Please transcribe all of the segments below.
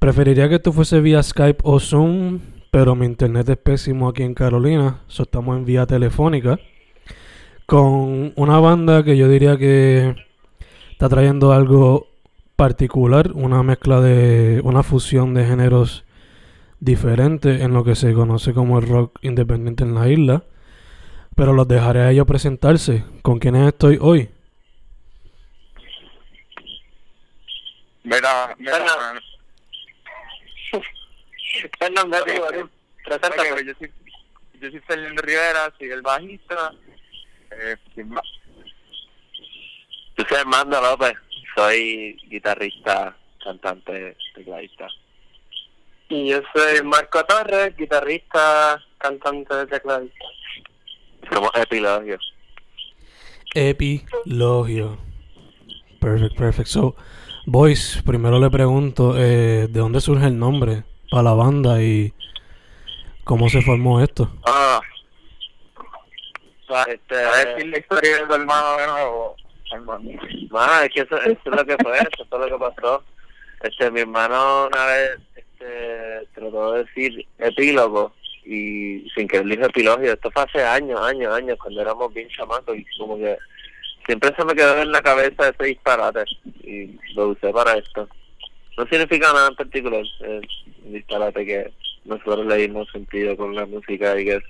Preferiría que esto fuese vía Skype o Zoom, pero mi internet es pésimo aquí en Carolina, so estamos en vía telefónica. Con una banda que yo diría que está trayendo algo particular, una mezcla de, una fusión de géneros diferentes en lo que se conoce como el rock independiente en la isla. Pero los dejaré a ellos presentarse. ¿Con quiénes estoy hoy? Mira, mira, Yo, soy, yo soy Fernando Rivera, soy el bajista. Eh, más. Yo soy Armando López, soy guitarrista, cantante, tecladista. Y yo soy Marco Torres, guitarrista, cantante, tecladista. Somos Epilogio. Epilogio. Perfect, perfect. So, boys, primero le pregunto, eh, ¿de dónde surge el nombre para la banda y cómo se formó esto? Ah, Este, ¿sabes decir la historia de tu hermano de hermano? Mano, es que eso, eso es lo que fue, eso fue lo que pasó. Este, mi hermano una vez este, trató de decir epílogo y sin que él dijo epilogio. Esto fue hace años, años, años, cuando éramos bien chamacos y como que siempre se me quedó en la cabeza ese disparate y lo usé para esto. No significa nada en particular, es un disparate que nosotros le dimos sentido con la música y que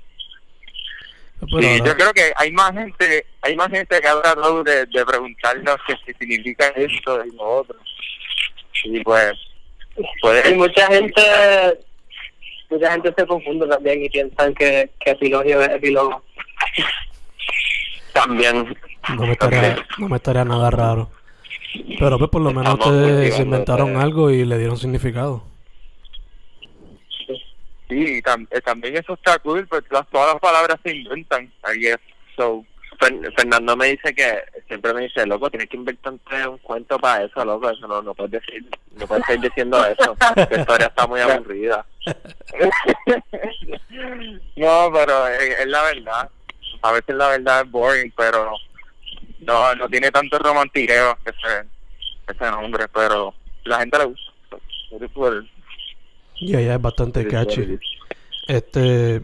Sí, yo creo que hay más gente, hay más gente que ha tratado de, de preguntarnos qué significa esto y lo otro. Y pues, Y puede, mucha gente, mucha gente se confunde también y piensan que, que epilogio es epílogo. También no, me estaría, no me estaría nada raro. Pero pues por lo menos Estamos ustedes se inventaron algo y le dieron significado. sí, tam- eh, también eso está cool, pues las, todas las palabras se inventan, I guess. So, Fer- Fernando me dice que siempre me dice, loco, tienes que inventarte un cuento para eso, loco, eso no, no puedes decir, no puedes seguir diciendo eso, la historia está muy aburrida. no, pero es, es la verdad. A veces la verdad es boring, pero no, no tiene tanto romantiqueo ese, ese nombre, pero la gente le gusta. Ya, ya es bastante catchy. Este,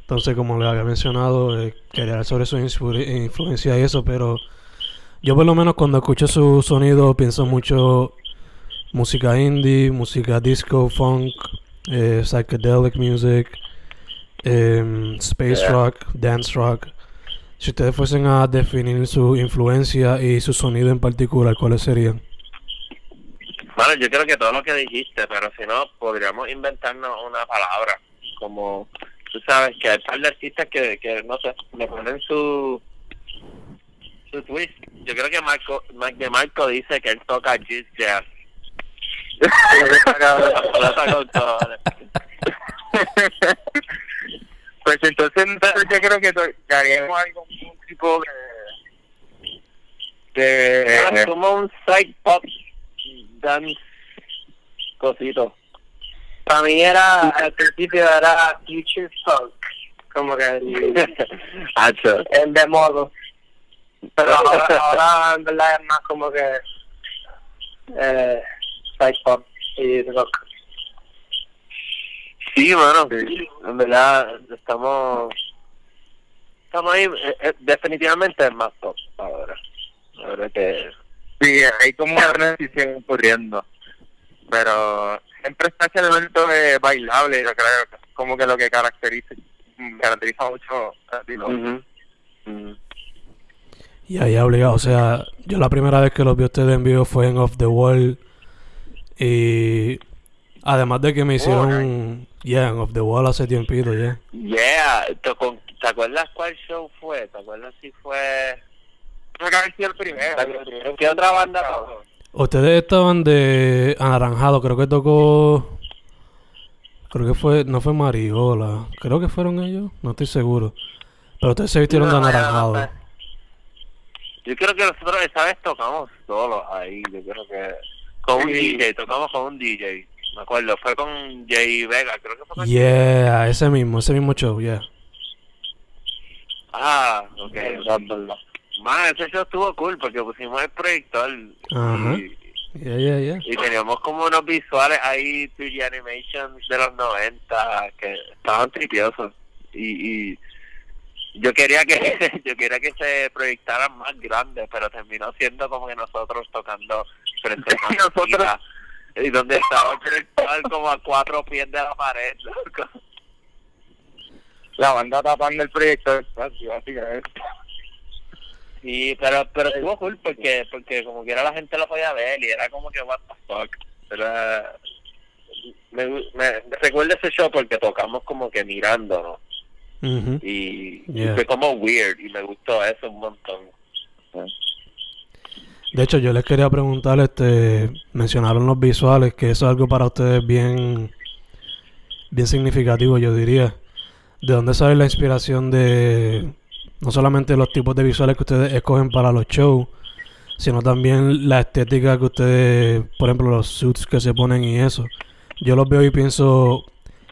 entonces como le había mencionado, eh, quería hablar sobre su influ- influencia y eso, pero yo por lo menos cuando escucho su sonido pienso mucho música indie, música disco, funk, eh, psychedelic music, em, space Yeah. rock, dance rock. Si ustedes fuesen a definir su influencia y su sonido en particular, ¿cuáles serían? Bueno, yo creo que todo lo que dijiste, pero si no, podríamos inventarnos una palabra, como, tú sabes que hay par de artistas que, que no sé, le ponen su su twist. Yo creo que Marco, de Marco dice que él toca jazz jazz. Pues entonces yo creo que, algo un tipo de de Es como un side pop dance cosito. ah, para mí era, al principio era Future Funk, como que el, el de modo. Pero ahora, ahora en verdad es más como que eh, psych pop y rock. Sí, mano. En verdad, estamos. Estamos ahí. eh, eh, definitivamente es más pop ahora. Ahora que. Sí, hay como una transición ocurriendo. Pero siempre está ese elemento de bailable, yo creo que es como que lo que caracteriza, caracteriza mucho a. Ujú. Ujú. Y ahí obligado, o sea, yo la primera vez que los vi a ustedes en vivo fue en Off the Wall. Y además de que me hicieron, yeah, en Off the Wall hace tiempito, ya. Yeah. ¿Te, con- ¿Te acuerdas cuál show fue? ¿Te acuerdas si fue. Creo que haber sido el primero. ¿Qué otra banda tocó? Ustedes estaban de anaranjado, creo que tocó. Creo que fue, no fue Mariola, creo que fueron ellos, no estoy seguro. Pero ustedes se vistieron de No, no, anaranjado. no, Yo creo que nosotros esa vez tocamos solos ahí. Yo creo que. Con un Sí. DJ, tocamos con un DJ. Me acuerdo, fue con Jay Vega, creo que fue con Yeah, ese mismo, ese mismo show, yeah. Ah, ok. Man, ese show estuvo cool porque pusimos el proyector Ajá. y, Yeah, yeah, yeah. y teníamos como unos visuales ahí 3D animations de los 90 que estaban tripiosos y, y yo quería que yo quería que se proyectaran más grandes pero terminó siendo como que nosotros tocando frente a Nosotros- y donde estaba el proyector como a cuatro pies de la pared loco. La banda tapando el proyecto de espacio, básicamente. Sí, pero pero estuvo cool porque porque como que era la gente lo podía ver y era como que what the fuck. Era, me, me, recuerdo ese show porque tocamos como que mirándonos y, y Yeah. fue como weird y me gustó eso un montón. De hecho, yo les quería preguntar, este, mencionaron los visuales, que eso es algo para ustedes bien, bien significativo, yo diría. ¿De dónde sale la inspiración de no solamente los tipos de visuales que ustedes escogen para los shows, sino también la estética que ustedes, por ejemplo, los suits que se ponen y eso? Yo los veo y pienso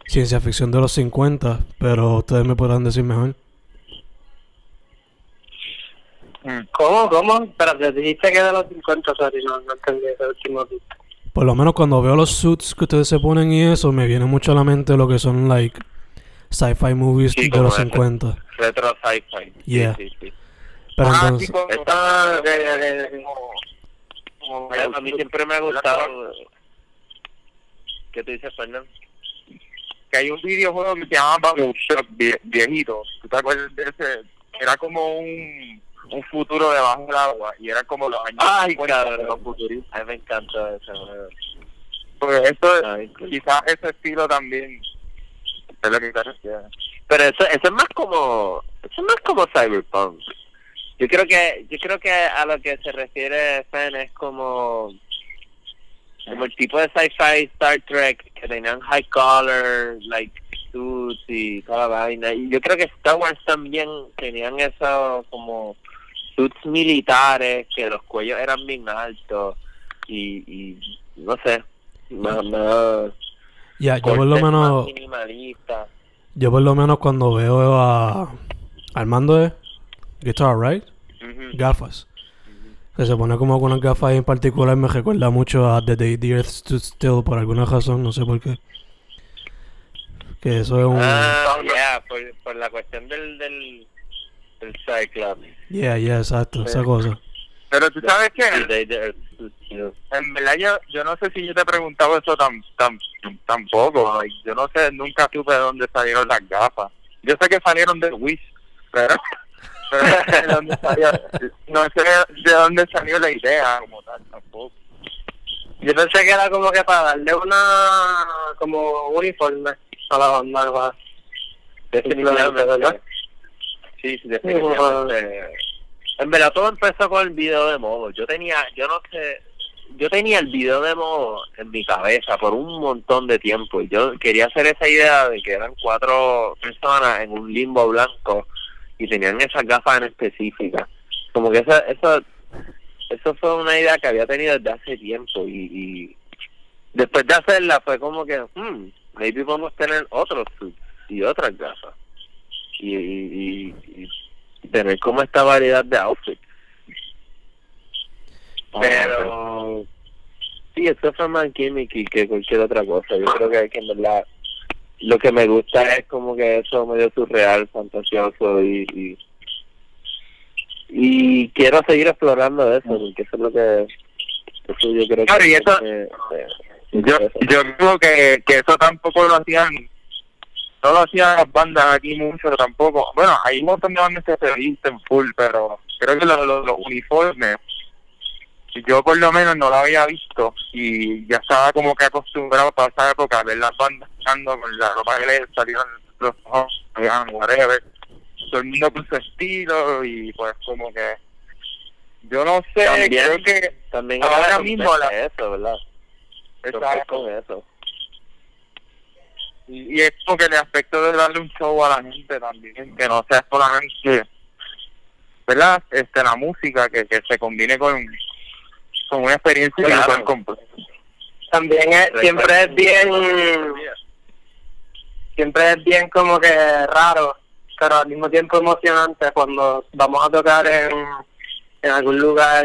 ciencia ficción de los 50, pero ustedes me podrán decir mejor. ¿Cómo? ¿Cómo? Espérate, dijiste que de los 50, sorry, no, no entendí ese último bit. Por lo menos cuando veo los suits que ustedes se ponen y eso, me viene mucho a la mente lo que son, like, sci-fi movies Sí, de los ese. 50. Retro sci-fi. Yeah. Sí, sí, Pero Ah, entonces, sí, como- Está- de- de- de- de- como- como- A mí siempre me ha gustado. ¿Qué te dices, Fernando? que hay un videojuego que se llama Bubble Shock, vie- viejito. ¿Tú te acuerdas de ese? Era como un, un futuro debajo del agua y era como los años Ay, 50 de los futuristas. A mí me encanta. Pues eso, Ay, cool. quizás ese estilo también es lo que te refieres. Pero eso, eso es más como, eso es más como cyberpunk. Yo creo que, yo creo que a lo que se refiere Fen es como, como el tipo de sci-fi Star Trek que tenían high collar, like suits y toda la vaina. Y yo creo que Star Wars también tenían eso como suits militares que los cuellos eran bien altos y, y no sé, más, más ya, yo por lo menos, minimalistas. yo por lo menos cuando veo a Armando de Guitar, right? Ujú. Gafas. Que se pone como con unas gafas ahí en particular, me recuerda mucho a The Day the Earth Stood Still por alguna razón, no sé por qué. Que eso es un... Ah, yeah, por, por la cuestión del, del, del Cyclops. Yeah, yeah, exacto, esa cosa. Pero tú sabes que, El en verdad yo, yo no sé si yo te he preguntado eso tan, tan, tampoco. Yo no sé, nunca supe de dónde salieron las gafas. Yo sé que salieron de Wish, pero, pero no sé de dónde salió, no sé de dónde salió la idea como tal tampoco. Yo pensé que era como que para darle una, como uniforme a la banda. Definitivamente. ¿verdad? Sí, sí, definitivamente. En verdad todo empezó con el video de modo. Yo tenía, yo no sé, yo tenía el video de modo en mi cabeza por un montón de tiempo. Y yo quería hacer esa idea de que eran cuatro personas en un limbo blanco y tenían esas gafas en específica. Como que eso, eso, eso fue una idea que había tenido desde hace tiempo y, y después de hacerla fue como que, hmm, maybe podemos tener otros y otras gafas. Y, y, y, tener como esta variedad de outfits. Pero sí, eso fue más gimmicky que cualquier otra cosa. Yo creo que, que en verdad lo que me gusta es como que eso medio surreal, fantasioso y, y, y quiero seguir explorando eso, porque eso es lo que eso yo creo Claro, que, y eso- que- que- Yo, yo creo que, que eso tampoco lo hacían, no lo hacían las bandas aquí mucho tampoco. Bueno, hay un montón de bandas que se visten full, pero creo que los, los, los uniformes, yo por lo menos no lo había visto y ya estaba como que acostumbrado para esa época a ver las bandas andando con la ropa que les salieron los ojos, whatever. Todo el mundo con su estilo y pues como que yo no sé, También- creo que también ahora mismo la- eso, ¿verdad? Exacto. con eso. Y, y es como que el aspecto de darle un show a la gente también, que no sea solamente, ¿verdad? Este, la música, que, que se combine con, con una experiencia Claro. completa. También es, siempre es bien, siempre es bien como que raro, pero al mismo tiempo emocionante cuando vamos a tocar en, en algún lugar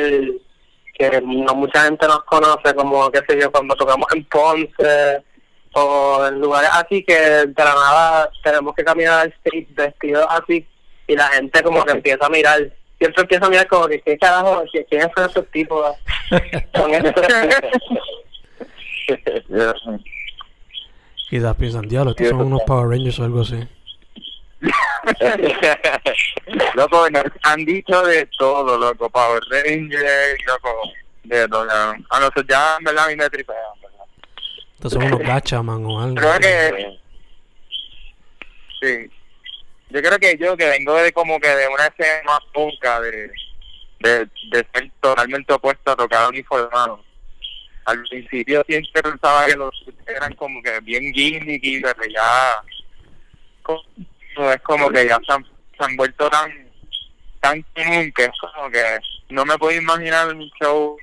que no mucha gente nos conoce, como qué sé yo, cuando tocamos en Ponce o en lugares así que de la nada tenemos que caminar al stage vestidos así y la gente como que empieza a mirar, siempre empieza a mirar como que qué carajo, ¿Qui- quiénes son esos tipos con esto? Quizás piensan, diablo, estos son unos Power Rangers o algo así. loco, nos han dicho de todo, loco, Power Ranger, loco, de todo. A nosotros ya, en verdad, a mí me tripean. Son unos gachaman o algo. Creo que, sí. Yo creo que yo, que vengo de como que de una escena más punca, de, de, de ser totalmente opuesto a tocar uniformado. Al principio siempre pensaba que los eran como que bien gimmicky, pero ya co- no, es como que ya se han, se han vuelto tan tan común que es como que no me puedo imaginar un show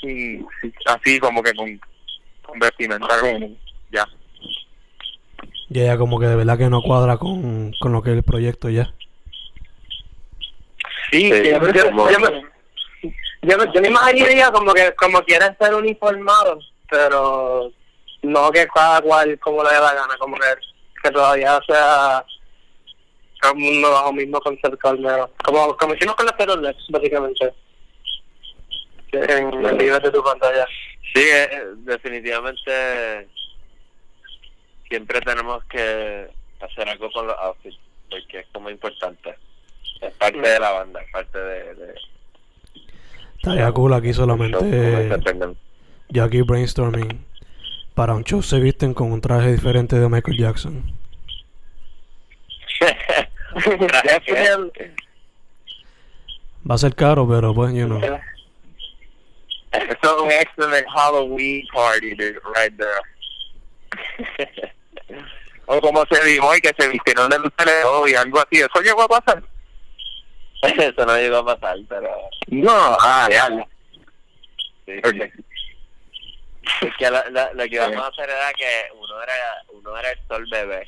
sin- así como que con, con vestimenta común. Ya. Ya, ya como que de verdad que no cuadra con, con lo que es el proyecto ya. Sí, Sí, yo, como- yo me, yo, me- yo me imaginaría como que como quieren ser uniformados, pero no que cada cual como le dé la gana, como que, que todavía sea como uno bajo mismo concepto al menos. Como, como hicimos con los Terrorlets, básicamente. En el video de tu pantalla. Sí, eh, definitivamente siempre tenemos que hacer algo con los outfits, porque es como importante. Es parte de la banda, es parte de... de Estaría cool aquí solamente yo aquí brainstorming. Para un show se visten con un traje diferente de Michael Jackson. Traje Va a ser caro, pero pues, you know. Es un excellent Halloween party dude, right there. O como se dijo hoy que se vistieron de luces hoy, algo así. ¿Eso llegó a pasar? Eso no llegó a pasar, pero... No, ah, ya. Sí, Ok. sí. Es que lo, lo, lo que íbamos a hacer era que uno era uno era el sol bebé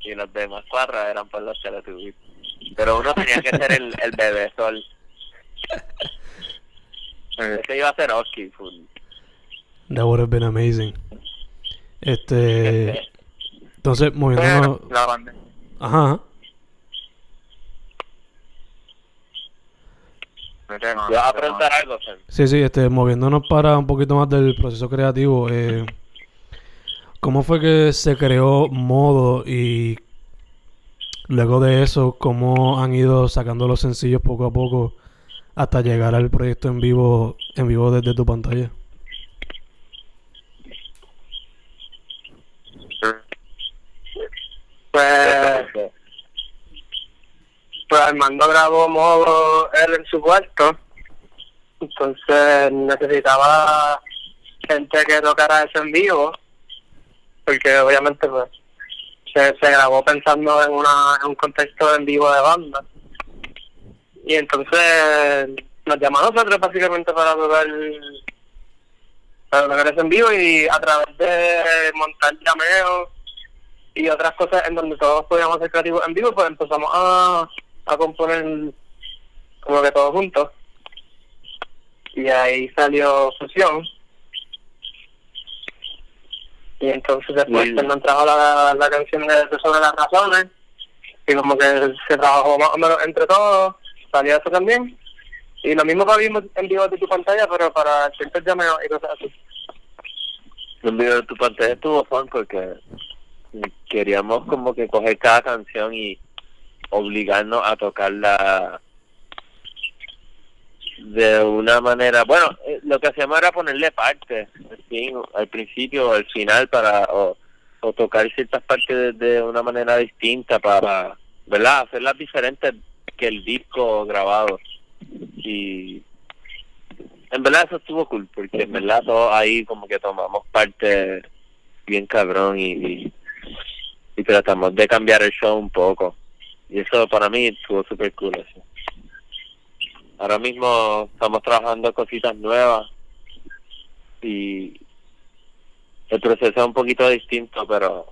y los demás cuatro eran por los Teletubbies. Pero uno tenía que ser el, el bebé sol. Eh, Ese iba a ser Oski, full. That would have been amazing. Este. Entonces, moviéndonos. pero la banda. Ajá. ¿Vas a preguntar algo? Sí, sí, este, moviéndonos para un poquito más del proceso creativo. Eh, ¿Cómo fue que se creó Modo y luego de eso, cómo han ido sacando los sencillos poco a poco hasta llegar al proyecto en vivo, en vivo desde tu pantalla? Pues, pues Armando grabó modo él en su cuarto. Entonces necesitaba gente que tocara eso en vivo. Porque obviamente pues se, se grabó pensando en, una, en un contexto en vivo de banda. Y entonces nos llamó a nosotros básicamente para tocar, para tocar eso en vivo y a través de montar llameos y otras cosas en donde todos podíamos ser creativos en vivo, pues empezamos a, a componer como que todos juntos. Y ahí salió Fusión. Y entonces después Mm. cuando trajo la, la canción de, de Sobre las Razones, y como que se trabajó más o menos entre todos, salió eso también. Y lo mismo que vimos en vivo de tu pantalla, pero para ciertos llameos y cosas así. Un video de tu pantalla estuvo fun porque queríamos como que coger cada canción y obligarnos a tocarla de una manera bueno eh, lo que hacíamos era ponerle partes fin, al principio o al final para o, o tocar ciertas partes de, de una manera distinta para verdad hacerlas diferentes que el disco grabado y en verdad eso estuvo cool porque en verdad todos ahí como que tomamos parte bien cabrón y, y, y tratamos de cambiar el show un poco y eso para mí estuvo súper cool eso. ahora mismo estamos trabajando cositas nuevas y el proceso es un poquito distinto pero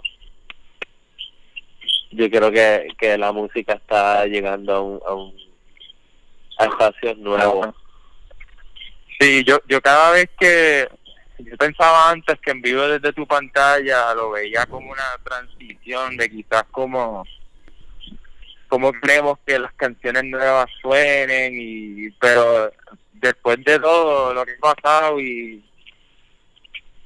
yo creo que, que la música está llegando a un, a, un, a espacios nuevos Sí, yo, yo cada vez que yo pensaba antes que en vivo desde tu pantalla lo veía como una transición de quizás como como queremos que las canciones nuevas suenen y pero después de todo lo que ha pasado y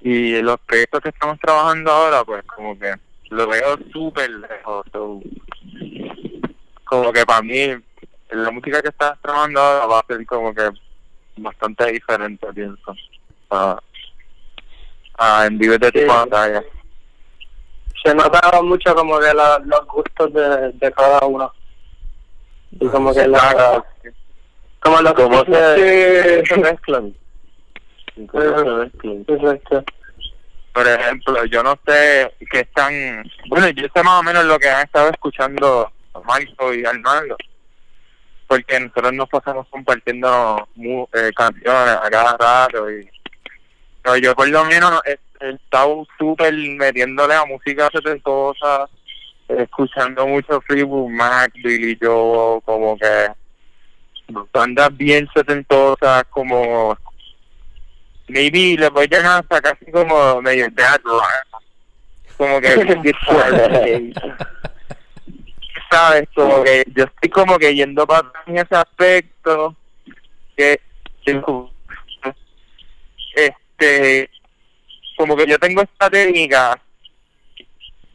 y los proyectos que estamos trabajando ahora pues como que lo veo súper lejos so, como que para mí la música que estás trabajando ahora va a ser como que bastante diferente pienso a, a en vivo de tu pantalla. Se notaba mucho como que la- los gustos de, de cada uno. Y como que la como los cómo se, se mezclan. Se mezclan. Exacto. Por ejemplo, yo no sé qué están... Bueno, yo sé más o menos lo que han estado escuchando Marco y Arnaldo, porque nosotros nos pasamos compartiendo eh, canciones a cada rato y... Pero yo por lo menos he, estado súper metiéndole a música setentosa, escuchando mucho Fleetwood Mac, Billy Joe, como que bandas bien setentosas, como maybe le voy a hasta casi como medio teatro como que sabes como que yo estoy como que yendo para en ese aspecto que este como que yo tengo esta técnica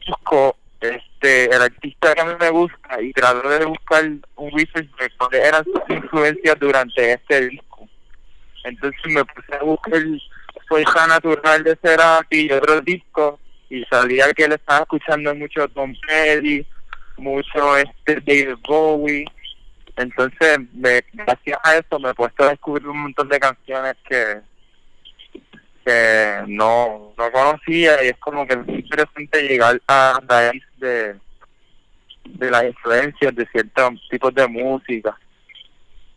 busco este el artista que a mí me gusta y trato de buscar un research de cuáles eran sus influencias durante este disco entonces me puse a buscar fuerza natural de Cerati y otros discos y salía que él estaba escuchando mucho Tom Petty, mucho este David Bowie. Entonces, me, gracias a eso me he puesto a descubrir un montón de canciones que que no, no conocía y es como que es interesante llegar a raíz de, de las influencias de ciertos tipos de música.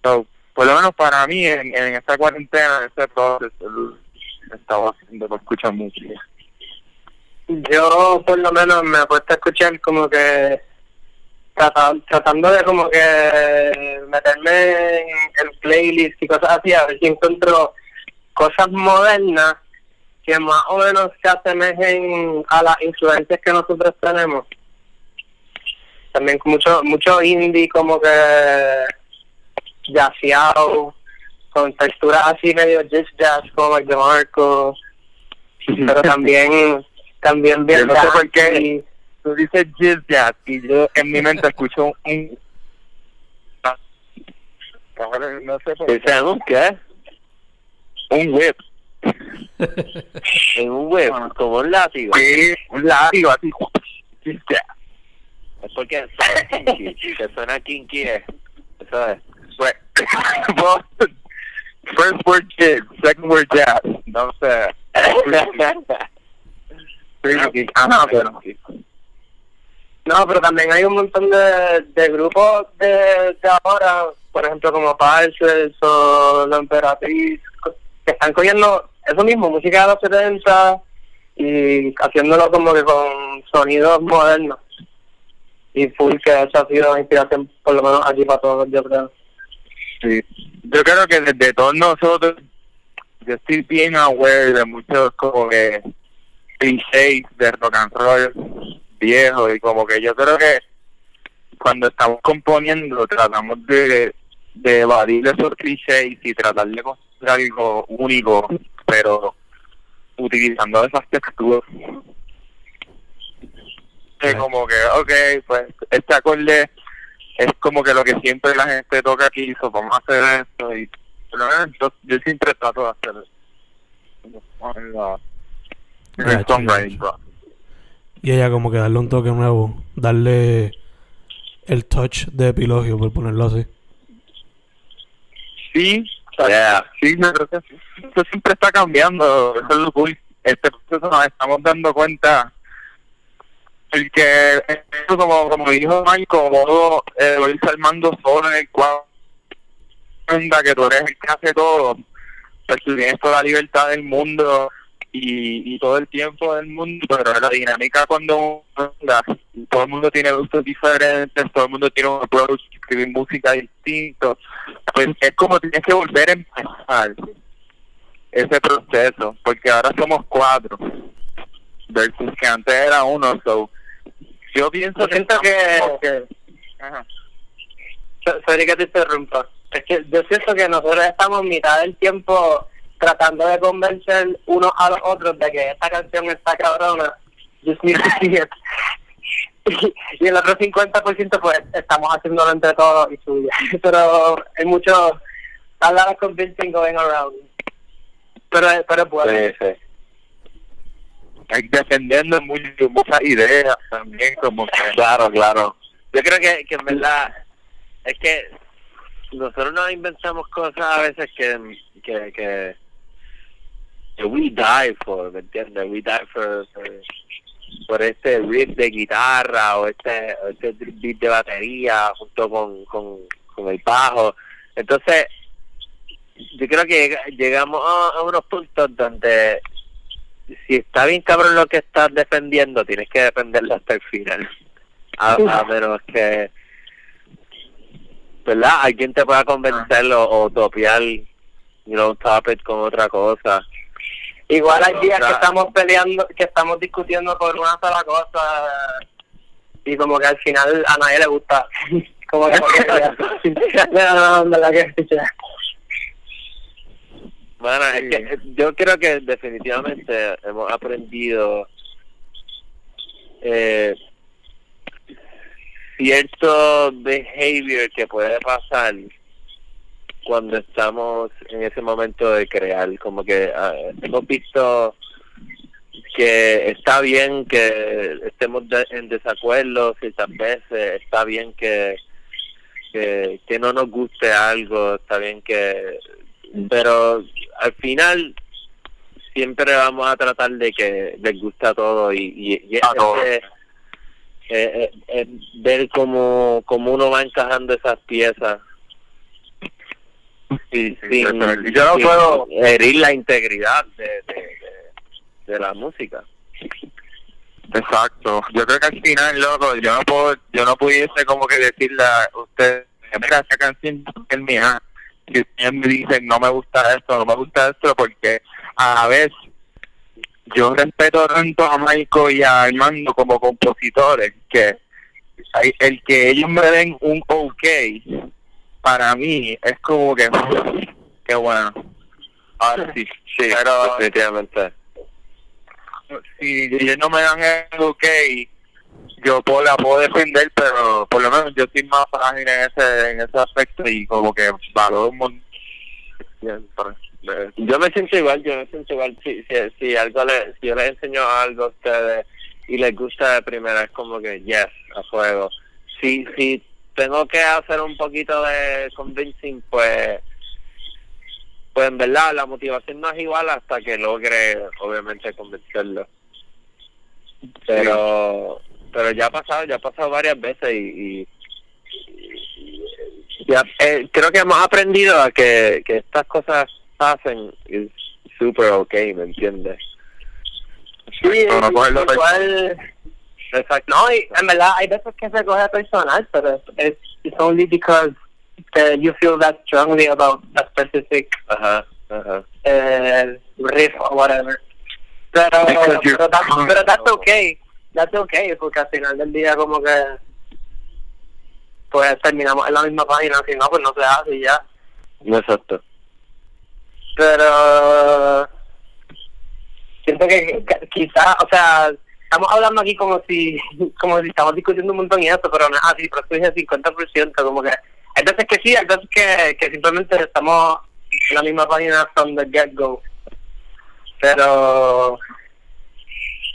So, por lo menos para mí, en, en esta cuarentena, ese proceso lo estaba haciendo por escuchar música. Yo por lo menos me he puesto a escuchar como que trata- tratando de como que meterme en, en playlists y cosas así, a ver si encuentro cosas modernas que más o menos se asemejen a las influencias que nosotros tenemos. También mucho mucho indie como que jazzeado, con texturas así medio jazz jazz como el de Marco, pero también también bien Yo no sé por qué. Tú dices jazz jazz y yo en mi mente escucho un... No sé por qué. ¿Ese un qué? Un whip. En un web, como un látigo. Sí, un látigo así. Es porque suena kinky. que suena kinky es. Eso es. First word jazz, second word jazz. No sé. No, pero también hay un montón de, de grupos de, de ahora, por ejemplo, como Parcels o La Emperatriz, que están cogiendo eso mismo, música de los 70 y haciéndolo como que con sonidos modernos y full que eso ha sido inspiración por lo menos aquí para todos yo creo sí. Yo creo que desde todos nosotros yo estoy bien aware de muchos como que clichés de rock and roll viejo y como que yo creo que cuando estamos componiendo tratamos de, de evadir esos clichés y tratar de construir algo único pero utilizando esas texturas. Que como que ok pues este acorde es como que lo que siempre la gente toca aquí hizo vamos a hacer esto y yo, yo siempre trato de hacer y ella como que darle un toque nuevo, darle el touch de epilogio, por ponerlo así. Sí, sí, me creo que sí. Eso siempre está cambiando, eso es lo cool. Este proceso nos estamos dando cuenta el que como como dijo Mike como eh, lo irse armando solo en el cuadro. Que tú eres el que hace todo pues tú tienes toda la libertad del mundo y, y todo el tiempo del mundo, pero la dinámica cuando todo el mundo tiene gustos diferentes, todo el mundo tiene un approach, escribir música distinto, pues es como tienes que volver a empezar ese proceso, porque ahora somos cuatro, versus que antes era uno, so yo pienso que... que... Ajá. Sorry que te interrumpa. Es que yo siento que nosotros estamos mitad del tiempo tratando de convencer unos a los otros de que esta canción está cabrona, just need to see it. y, el otro 50% pues estamos haciéndolo entre todos y suya. Pero hay mucho, a lot of convincing going around. Pero, pero puede. Sí, Hay defendiendo muchas ideas también, como Claro, claro. Yo creo que, que en verdad es que nosotros nos inventamos cosas a veces que, que, que we die for, ¿me entiendes? We die for, por, este riff de guitarra o este, este beat de batería junto con, con, con el bajo. Entonces, yo creo que llegamos a, unos puntos donde si está bien cabrón lo que estás defendiendo, tienes que defenderlo hasta el final. A, menos que, ¿verdad? Alguien te pueda convencerlo o topiar, you know, con otra cosa. Igual hay días que estamos peleando, que estamos discutiendo por una sola cosa y como que al final a nadie le gusta. como que bueno, es que yo creo que definitivamente hemos aprendido eh, cierto behavior que puede pasar cuando estamos en ese momento de crear, como que ah, hemos visto que está bien que estemos en desacuerdo ciertas veces, está bien que, que, que no nos guste algo, está bien que... Pero al final siempre vamos a tratar de que les guste a todo y, y, y eh, eh, eh, ver cómo, cómo uno va encajando esas piezas Sí, sí, yo no puedo herir la integridad de, de, la música. Exacto. Yo creo que al final, loco, yo no puedo, yo no pudiese como que decirle a usted, mira, esa canción es mía. Si ustedes me dicen, no me gusta esto, no me gusta esto, porque a la vez yo respeto tanto a Michael y a Armando como compositores que el que ellos me den un ok para mí es como que qué bueno. Ahora sí sí. Pero definitivamente. Si ellos no me dan el ok yo puedo, la puedo defender pero por lo menos yo estoy más frágil en ese en ese aspecto y como que valoro un montón yo me siento igual yo me siento igual. Si, si, si algo le, si yo les enseño algo a ustedes y les gusta de primera es como que yes a fuego. Si si tengo que hacer un poquito de convincing, pues, pues en verdad la motivación no es igual hasta que logre, obviamente, convencerlo. Pero, pero ya ha pasado, ya ha pasado varias veces y, ya, eh, creo que hemos aprendido a que, que estas cosas hacen es super ok, ¿me entiendes? Sí, No, no igual... Exacto. No, y en verdad hay veces que se coge personal, pero es it's only because uh, you feel that strongly about a specific Ajá, ajá. uh, riff or whatever. Pero, pero, that's, pero that's okay. That's okay, porque al final del día como que pues terminamos en la misma página, si no, pues no se hace y ya. Exacto. Pero siento que que quizás, o sea, estamos hablando aquí como si como si estamos discutiendo un montón y eso, pero no es así, pero estoy al 50%, como que hay veces que sí, hay veces que, que simplemente estamos en la misma página from the get-go. Pero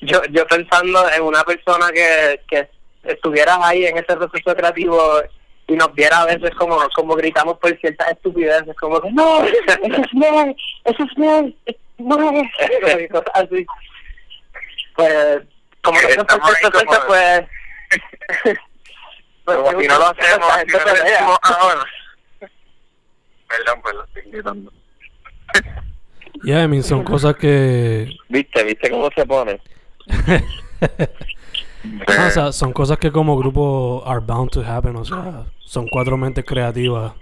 yo yo pensando en una persona que, que estuviera ahí en ese proceso creativo y nos viera a veces como como gritamos por ciertas estupideces, como que no, eso es mal, eso es mal, no, y cosas así. Pues, como que eso fue Estamos ahí como- pues... pues, Como si no lo hacemos, si no gente lo decimos ahora. Perdón, perdón, estoy gritando. Yeah, I mean, son cosas que... ¿Viste? ¿Viste cómo se pone? Ah, o sea, son cosas que como grupo are bound to happen, o sea, son cuatro mentes creativas.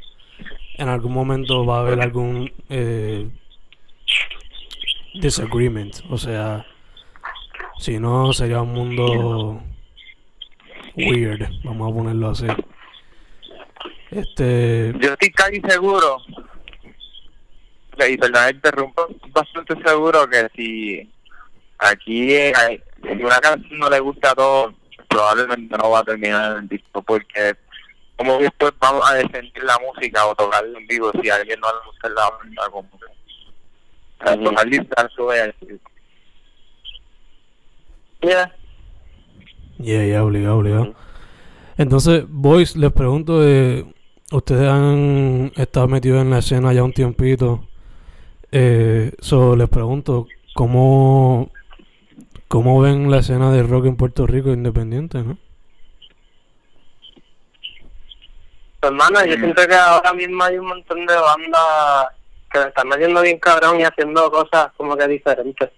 En algún momento va a haber algún eh, disagreement, o sea, si no sería un mundo weird, vamos a ponerlo así. Este, Yo estoy casi seguro, y perdón, interrumpo, bastante seguro que si aquí eh, hay- si una canción no le gusta a todos, probablemente no va a terminar el disco, porque como que después vamos a defender la música o tocarla en vivo si a alguien no le gusta la banda, como que a Ujú. tocar de decir, Yeah. yeah, yeah, obligado, obligado. Entonces, boys, les pregunto, eh, ustedes han estado metidos en la escena ya un tiempito, eh, so les pregunto, ¿cómo, ¿cómo ven la escena de rock en Puerto Rico independiente, no? Pues, hermano, yo siento que ahora mismo hay un montón de bandas que están metiendo bien cabrón y haciendo cosas como que diferentes.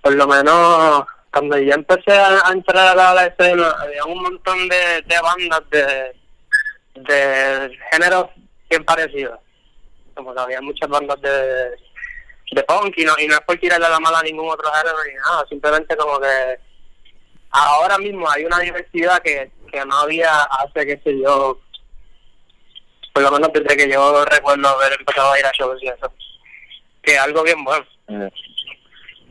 Por lo menos cuando yo empecé a, entrar a la, escena, había un montón de, de bandas de, de géneros bien parecidos. Como que había muchas bandas de, de punk y no, y no es por tirarle la mala a ningún otro género ni nada, simplemente como que ahora mismo hay una diversidad que, que no había hace, qué sé yo, por lo menos desde que yo recuerdo haber empezado a ir a shows y eso. Que es algo bien bueno.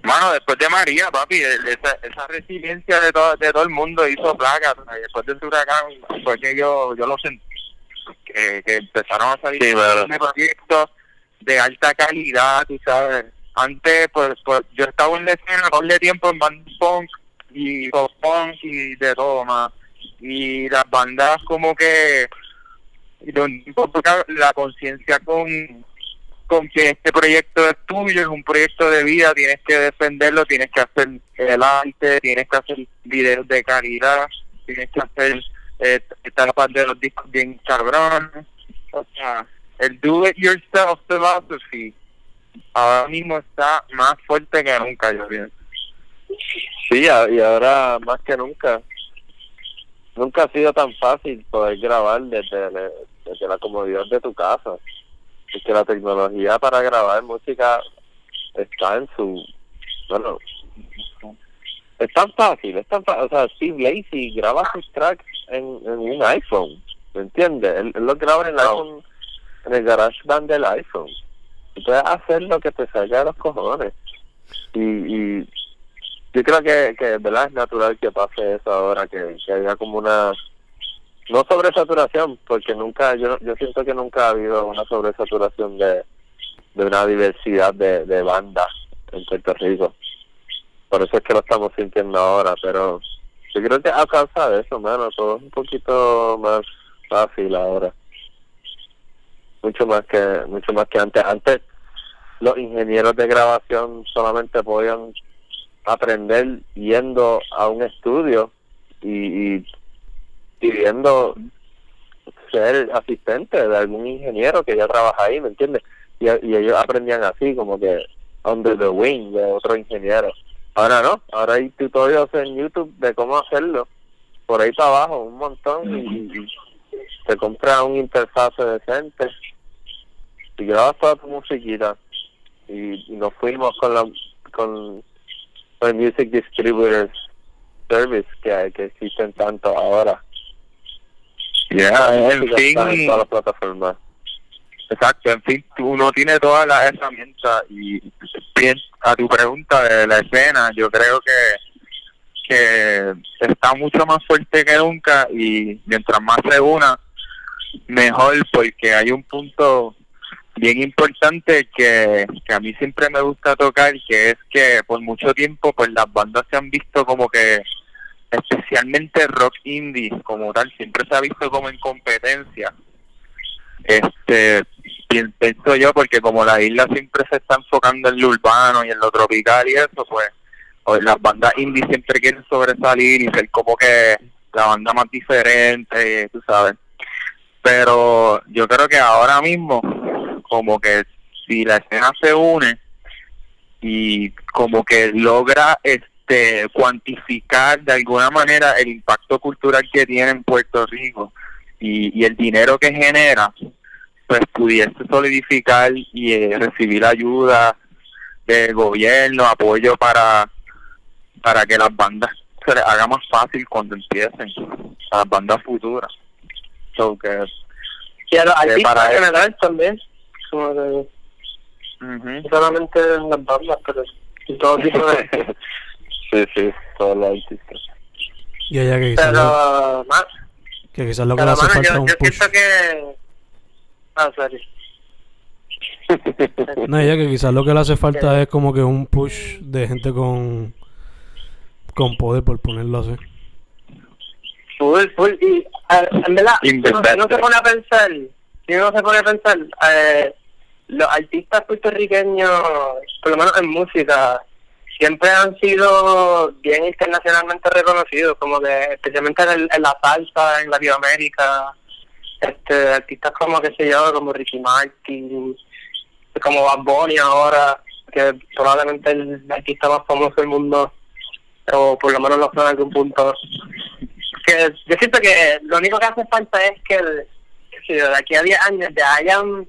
Mano, después de María, papi, el- esa, esa resiliencia de todo, de todo el mundo hizo placa. Después del huracán fue que yo, yo lo sentí. Que, que empezaron a salir Sí, de proyectos de alta calidad, tú sabes. Antes, pues, pues yo estaba en la escena todo el tiempo en band punk y pop punk y de todo más. Y las bandas como que la conciencia con con que este proyecto es tuyo, es un proyecto de vida, tienes que defenderlo, tienes que hacer el arte, tienes que hacer videos de calidad, tienes que hacer eh, tapas de los discos bien cabrón. O sea, el do it yourself philosophy ahora mismo está más fuerte que nunca, yo pienso. Sí, y ahora más que nunca. Nunca ha sido tan fácil poder grabar desde, desde la comodidad de tu casa. Es que la tecnología para grabar música está en su... Bueno, es tan fácil, es tan fácil. O sea, Steve Lacy graba sus tracks en, en un iPhone, ¿me entiendes? Él, él lo graba en el iPhone, en el GarageBand del iPhone. Y puedes hacer lo que te salga de los cojones. Y, y yo creo que, que verdad es natural que pase eso ahora que, que haya como una no sobresaturación porque nunca yo yo siento que nunca ha habido una sobresaturación de, de una diversidad de, de bandas en Puerto Rico por eso es que lo estamos sintiendo ahora pero yo creo que a causa de eso mano todo es un poquito más fácil ahora mucho más que mucho más que antes antes los ingenieros de grabación solamente podían aprender yendo a un estudio y, y pidiendo ser asistente de algún ingeniero que ya trabaja ahí, ¿me entiendes? Y, y ellos aprendían así, como que under the wing de otro ingeniero. Ahora no, ahora hay tutorials en YouTube de cómo hacerlo. Por ahí para abajo, un montón. Te compras un interfaz decente y grabas toda tu musiquita. Y, y nos fuimos con la con el Music Distributors Service que, que existen tanto ahora. Yeah, en Música está en fin, todas las plataformas. exacto, en fin, uno tiene todas las herramientas y bien, a tu pregunta de la escena, yo creo que que está mucho más fuerte que nunca y mientras más se una, mejor porque hay un punto bien importante que, que a mí siempre me gusta tocar que es que por mucho tiempo pues las bandas se han visto como que especialmente rock indie como tal siempre se ha visto como en competencia. Este pien- pienso yo porque como la isla siempre se está enfocando en lo urbano y en lo tropical y eso pues o- las bandas indie siempre quieren sobresalir y ser como que la banda más diferente tú sabes pero yo creo que ahora mismo como que si la escena se une y como que logra este cuantificar de alguna manera el impacto cultural que tiene en Puerto Rico y, el dinero que genera pues pudiese solidificar y eh, recibir ayuda del gobierno apoyo para para que las bandas se les haga más fácil cuando empiecen las bandas futuras Y a los artistas para en general también. Como solamente en las bandas, pero en todo tipo de... sí, sí, todos los artistas. Y allá que quizás, lo, más, que quizás lo que le hace mano, falta es yo, un yo push. siento que... Ah, sorry. No, ella que quizás lo que le hace falta es como que un push de gente con con poder, por ponerlo así. Full, full. Y, en verdad, si uno se pone a pensar, si uno se pone a pensar, eh, los artistas puertorriqueños, por lo menos en música, siempre han sido bien internacionalmente reconocidos, como que especialmente en, el- en la salsa, en Latinoamérica, este, artistas como, qué sé yo, como Ricky Martin, como Bad Bunny ahora, que probablemente el artista más famoso del mundo, o por lo menos lo fue en algún punto que yo siento que lo único que hace falta es que, el- sé yo, de aquí a 10 años ya hayan,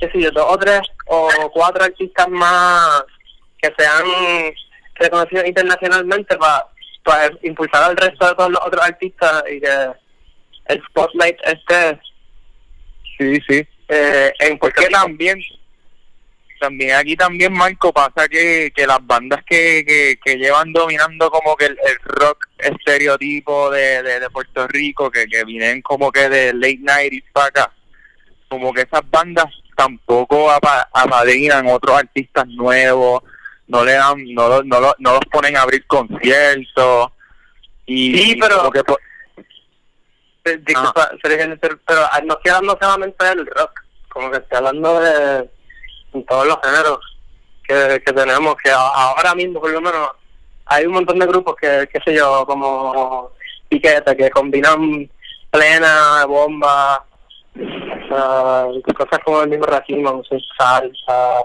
qué sé yo, dos o tres o cuatro artistas más que sean reconocidos internacionalmente para, impulsar al resto de todos los otros artistas y que el spotlight esté sí sí. eh, en Porque también, también aquí también, Marco, pasa que, que las bandas que, que, que llevan dominando como que el, el rock estereotipo de, de, de Puerto Rico, que, que vienen como que de late 90s para acá, como que esas bandas tampoco apa- apadrinan otros artistas nuevos, no le dan, no, lo- no, lo- no los ponen a abrir conciertos. Y, Sí, pero- que po- Eh, Disculpa, Sergio, pero pero, ah, no estoy hablando solamente del rock, como que estoy hablando de en todos los géneros que, que tenemos, que ahora mismo por lo menos hay un montón de grupos que, qué sé yo, como Piqueta, que combinan plena, bomba, ah, cosas como el mismo racismo, salsa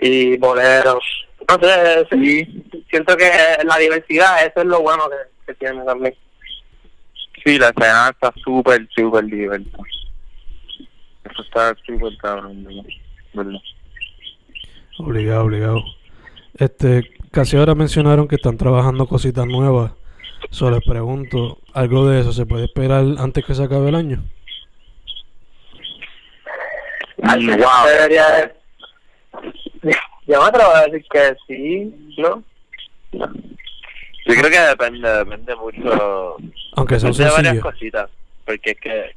y boleros. No sé, sí, siento que la diversidad, eso es lo bueno que, que tiene también. Sí, la escena está súper, súper divertida. Eso está súper cabrón. ¿verdad? Obligado, obligado. Este, casi ahora mencionaron que están trabajando cositas nuevas. Solo les pregunto, ¿algo de eso se puede esperar antes que se acabe el año? Al Mm, wow. debería de- Yo me atrevo a decir que sí, ¿no? Yo creo que depende, depende mucho Aunque sea un de varias sencillo. cositas. Porque es que.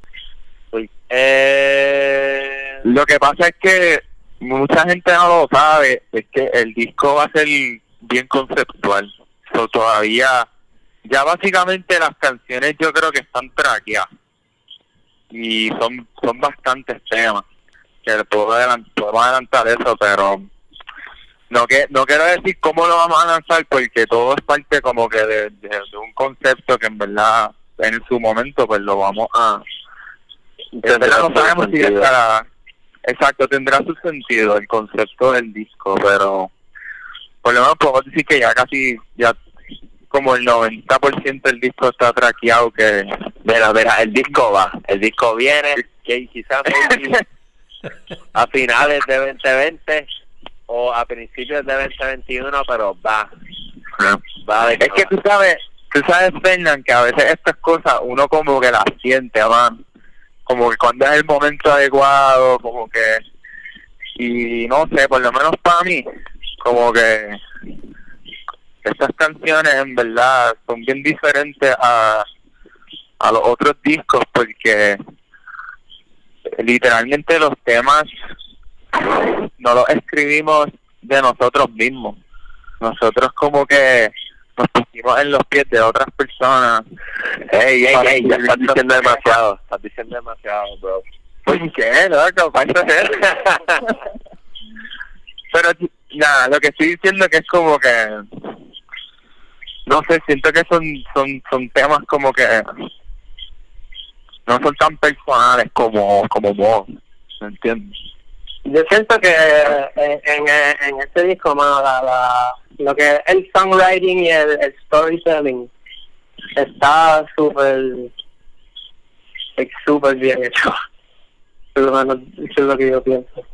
pues, eh, Lo que pasa es que mucha gente no lo sabe, es que el disco va a ser bien conceptual. So, todavía, ya básicamente las canciones yo creo que están traqueadas. Y son, son bastantes temas. Que puedo adelantar, podemos adelantar eso, pero no que no quiero decir cómo lo vamos a lanzar porque todo es parte como que de, de- de un concepto que en verdad en su momento pues lo vamos a en verdad no sabemos si estará exacto, tendrá su sentido el concepto del disco, pero por lo menos puedo decir que ya casi, ya como el 90% del disco está traqueado que... Mira, mira, el disco va, el disco viene, que quizás a finales de 2020 o a principios de 2021, pero va. va de es que tú sabes, tú sabes, Fernán, que a veces estas cosas uno como que las siente, man. Como que cuando es el momento adecuado, como que... Y no sé, por lo menos para mí, como que estas canciones en verdad son bien diferentes a, a los otros discos porque literalmente los temas no los escribimos de nosotros mismos. Nosotros como que nos pusimos en los pies de otras personas. Ey, ey, ey, ya estás diciendo demasiado, estás diciendo demasiado, bro. ¿Por qué, loco? Pero nada, lo que estoy diciendo que es como que no sé, siento que son son son temas como que no son tan personales como como vos, ¿me entiendes? Yo siento que en, en, en este disco, mano, la, la, lo que es el songwriting y el, storytelling está súper súper bien hecho. Por lo menos eso es lo que yo pienso.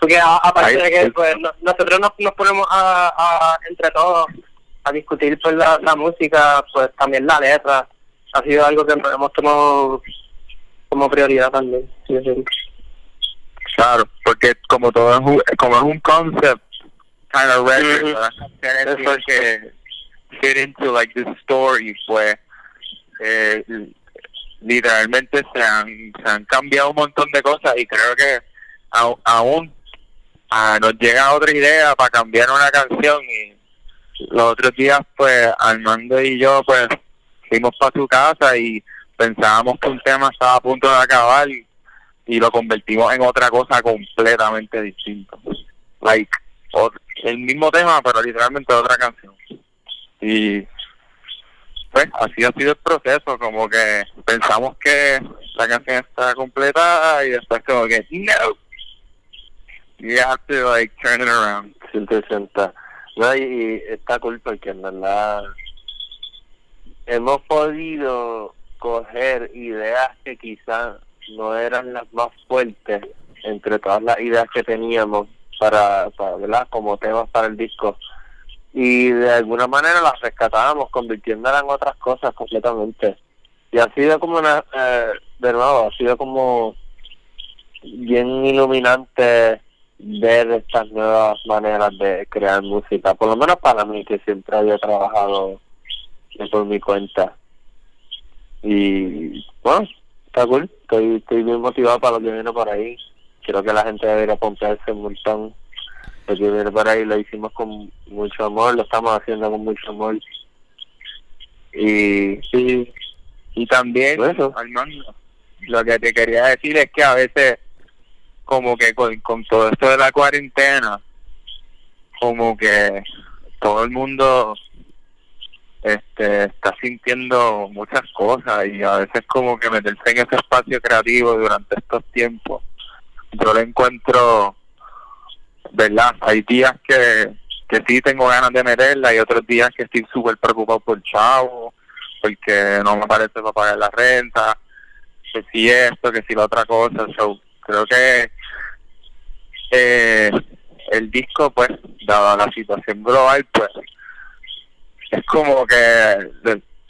Porque aparte de que pues, nosotros nos, nos ponemos a, a, entre todos a discutir pues la, la música, pues también la letra ha sido algo que hemos tomado como prioridad también. Claro, porque como todo es un, como es un concept kind of record, mm -hmm. las que fit into like this story, pues eh, literalmente se han, se han cambiado un montón de cosas y creo que a, aún a, nos llega otra idea para cambiar una canción y los otros días pues Armando y yo pues fuimos para su casa y pensábamos que un tema estaba a punto de acabar y, y lo convertimos en otra cosa completamente distinta. Like, el mismo tema, pero literalmente otra canción. Y pues así ha sido el proceso, como que pensamos que la canción está completa y después como que, no, you have to like turn it around. 160. No, y está cool porque en verdad hemos podido coger ideas que quizás no eran las más fuertes entre todas las ideas que teníamos para, para ¿verdad? como temas para el disco y de alguna manera las rescatábamos convirtiéndolas en otras cosas completamente y ha sido como una eh, de nuevo ha sido como bien iluminante ver estas nuevas maneras de crear música por lo menos para mí que siempre había trabajado por mi cuenta y bueno, está cool. Estoy, estoy bien motivado para lo que viene por ahí. Creo que la gente debería pompearse un montón. Que viene por ahí lo hicimos con mucho amor, lo estamos haciendo con mucho amor. Y, y, y también, Armando, lo que te quería decir es que a veces, como que con, con todo esto de la cuarentena, como que todo el mundo este está sintiendo muchas cosas y a veces como que meterse en ese espacio creativo durante estos tiempos yo lo encuentro verdad hay días que que sí tengo ganas de meterla y otros días que estoy súper preocupado por chavo porque no me parece para pagar la renta que si esto que si la otra cosa. Creo que eh, el disco pues dada la situación global pues es como que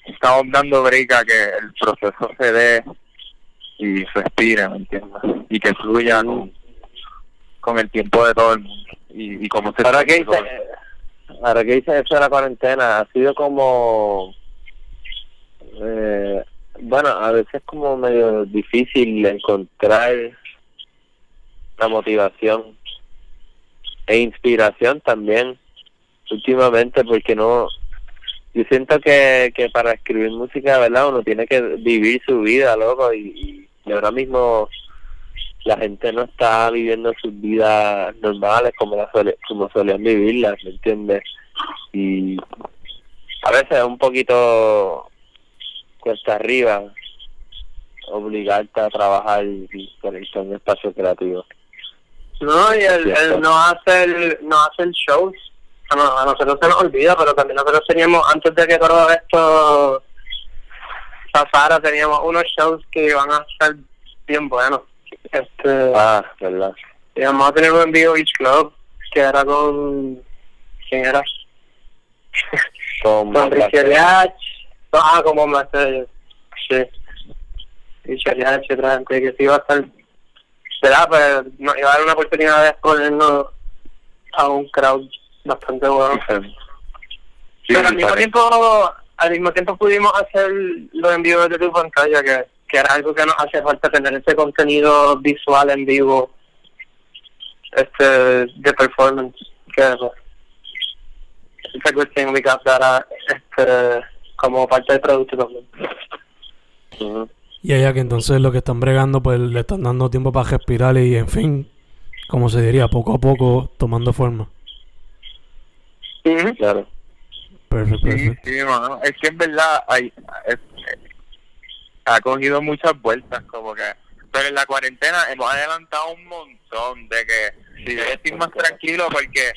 estamos dando break que el proceso se dé y respire, ¿me entiendes? Y que fluya con, el tiempo de todo el mundo. Y, y como se ahora que dice, ahora que dice eso de la cuarentena, ha sido como... Eh, bueno, a veces como medio difícil encontrar la motivación e inspiración también últimamente porque no yo siento que, que para escribir música, ¿verdad? Uno tiene que vivir su vida, loco, y, y ahora mismo la gente no está viviendo sus vidas normales como la como solían vivirlas, ¿me entiendes? Y a veces es un poquito cuesta arriba obligarte a trabajar y conectar un espacio creativo. No, y él, él no hace el, no hace el shows. A nosotros se nos olvida, pero también nosotros teníamos, antes de que todo esto pasara, teníamos unos shows que iban a estar bien buenos. Este, Ah, verdad. y vamos a tener un envío Beach Club, que era con... ¿Quién era? Con con Ricky Eliach. Ah, como más Sí. Eliach y otra gente que sí iba a estar... ¿Verdad? Pues nos iba a dar una oportunidad de exponernos a un crowd bastante bueno. Sí, Pero al mismo tiempo, al mismo tiempo pudimos hacer los envíos de tu pantalla, que, que era algo que nos hace falta tener ese contenido visual en vivo, este, de performance, que it's a good thing we got that, uh, este, como parte del producto también. Y allá que entonces lo que están bregando, pues le están dando tiempo para respirar y, en fin, como se diría, poco a poco tomando forma. Claro. Perfecto, Sí, perfecto. sí, mano. Es que en verdad hay, es- ha cogido muchas vueltas, como que. Pero en la cuarentena hemos adelantado un montón de que si yo estoy más tranquilo porque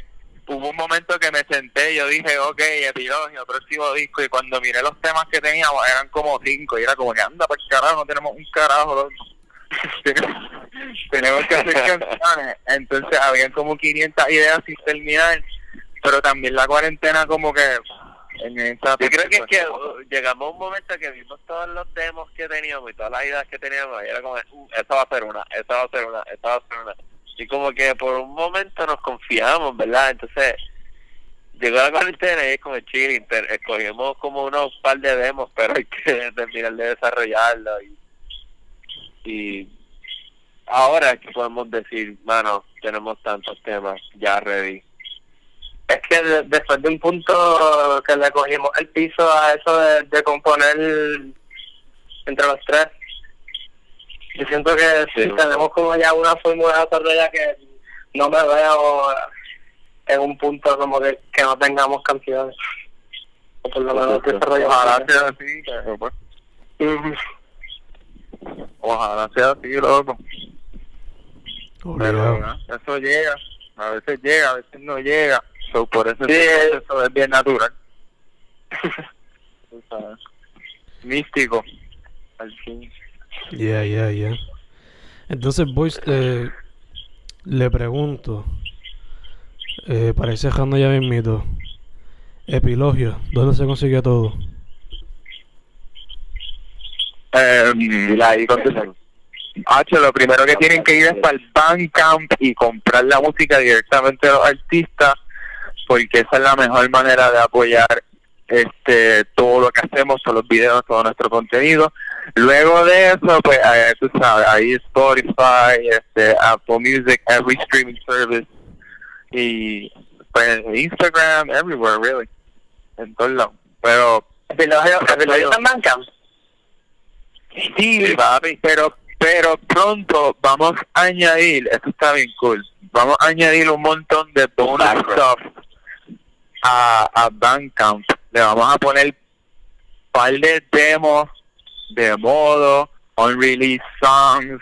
hubo un momento que me senté y yo dije, ok, epilogio, próximo disco, y cuando miré los temas que teníamos eran como cinco, y era como que anda, para carajo, no tenemos un carajo, tenemos, tenemos que hacer canciones. Entonces habían como 500 ideas sin terminar, pero también la cuarentena como que en esta Yo creo que es pues, que uh, llegamos a un momento que vimos todos los demos que teníamos y todas las ideas que teníamos y era como, uh, esta va a ser una, esta va a ser una, esta va a ser una. Y como que por un momento nos confiamos, ¿verdad? Entonces llegó la cuarentena y es como chill, inter- escogimos como unos par de demos, pero hay que terminar de desarrollarlo y, y ahora es que podemos decir, mano, tenemos tantos temas ya ready. Es que de- después de un punto que le cogimos el piso a eso de, de componer entre los tres, yo siento que Sí. tenemos como ya una fórmula desarrollada que no me veo en un punto como que, que no tengamos canciones. O por lo menos desarrollamos. ojalá sea así, pero pues, ojalá sea así, loco. Pero eso llega, a veces llega, a veces no llega. So, por eso Sí. ese proceso es bien natural. Místico. Al fin. Ya, ya, ya. Entonces, boys, eh, le pregunto, eh, para ir cerrando ya bien mito, Epilogio, ¿dónde se consigue todo? Eh, contestan. Hacho, lo primero que tienen que ir es para el Bandcamp y comprar la música directamente de los artistas, porque esa es la mejor manera de apoyar este todo lo que hacemos, todos los videos, todo nuestro contenido. Luego de eso, pues eh, tú sabes, ahí Spotify, este, Apple Music, every streaming service y pues, Instagram, everywhere, really, en todos lados. Pero está en. Sí, papi, pero pero pronto vamos a añadir, esto está bien cool, vamos a añadir un montón de bonus stuff a, a Bandcamp. Le vamos a poner par de demos de modo, unreleased songs,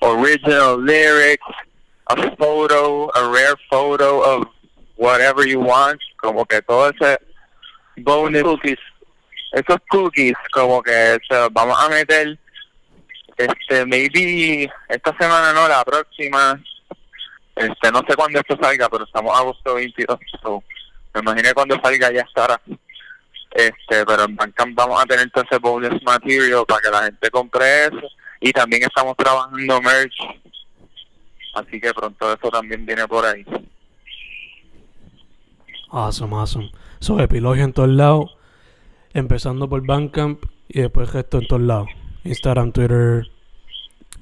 original lyrics, a photo, a rare photo of whatever you want, como que todo ese bonus Cookies. esos cookies como que se vamos a meter este maybe esta semana no la próxima este no sé cuándo esto salga pero estamos a agosto 22 so, me imagino que cuando salga ya estará este pero en Bandcamp vamos a tener ese bonus material para que la gente compre eso y también estamos trabajando merch así que pronto eso también viene por ahí Awesome, awesome. So, Epilogio en todos lados, empezando por Bandcamp y después el resto en todos lados. Instagram, Twitter,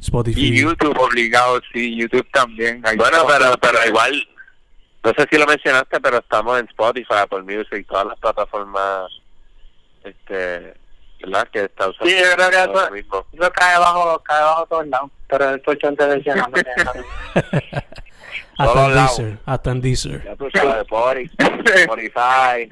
Spotify. y YouTube obligado sí YouTube también Ahí Bueno, pero, pero igual, no sé si lo mencionaste, pero estamos en Spotify, Apple Music, todas las plataformas, este, ¿verdad? Que está usando. Sí, yo creo que eso- mismo. Eso cae abajo, cae abajo todos lados. Pero el importante es mencionarlo. hasta todos en lados. Deezer, hasta en Deezer. Ya tú sabes, Spotify, Spotify.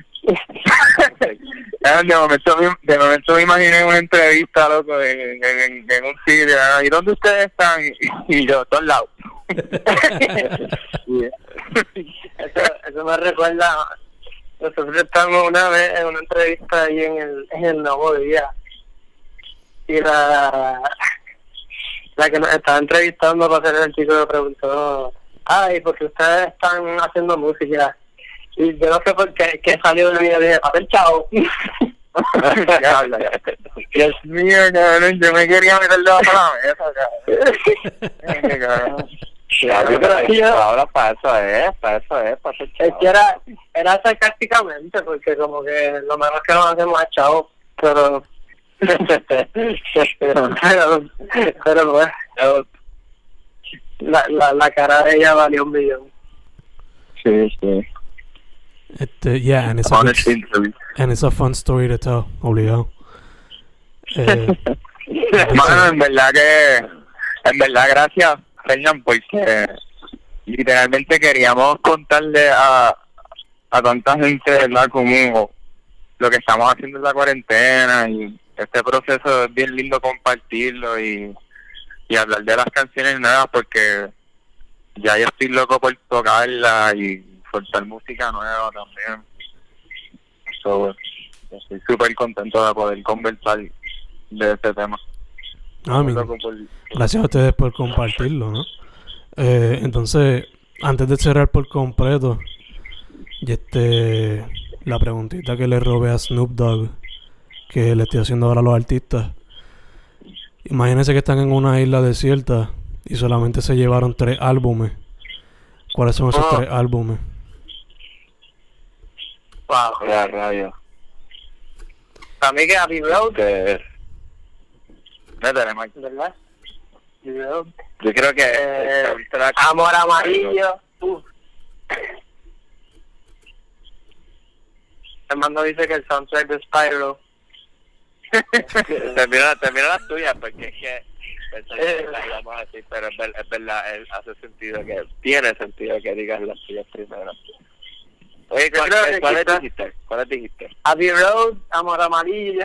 De momento, me- de momento me imaginé una entrevista, loco, en, en, un sitio. ¿Y dónde ustedes están? Y, y yo, todos lados. Eso, eso me recuerda. Nosotros estamos una vez en una entrevista ahí en el, en el Nuevo Día. Y la, la que nos estaba entrevistando para hacer el chico me preguntó: Ay, porque ustedes están haciendo música. Y yo no sé por qué que salió de mí y dije: ver, chao. Dios mío, cabrón, yo me quería meter debajo de la mesa, cabrón. Ya, pero pero es que yo- ahora para eso es, para eso es, para ser Es chavo. que era, era sarcásticamente, porque como que lo menos que nos hacemos es chao. Pero. pero, pero pues, la, la, la cara de ella valió un millón. Sí, sí. Este, yeah, and it's a good, and it's a fun story to tell, obligado. Eh, Mano, en verdad que, en verdad, gracias, Porque literalmente queríamos contarle a, a tanta gente, ¿verdad? Como lo que estamos haciendo en la cuarentena y este proceso es bien lindo compartirlo y, y hablar de las canciones nuevas porque ya yo estoy loco por tocarla y soltar música nueva también. So, estoy súper contento de poder conversar de este tema. Loco por- gracias a ustedes por compartirlo, ¿no? Eh, entonces, antes de cerrar por completo, y este, la preguntita que le robé a Snoop Dogg, que le estoy haciendo ahora a los artistas. Imagínense que están en una isla desierta y solamente se llevaron tres álbumes. ¿Cuáles son esos Oh. tres álbumes? Wow. Ya, rayo. Para mí que Abbey Road, Que Métele, Mike. yo creo que Eh, Amor Amarillo. Uf. Armando dice que el soundtrack de Spyro. termina, termina las tuyas porque es que pensé Eh. a decir, pero es, ver- es verdad, es- hace sentido que tiene sentido que digas las tuyas primero. Oye, ¿cuál, que ¿cuáles quizás- dijiste? ¿Cuáles dijiste? Abbey Road, Amor Amarillo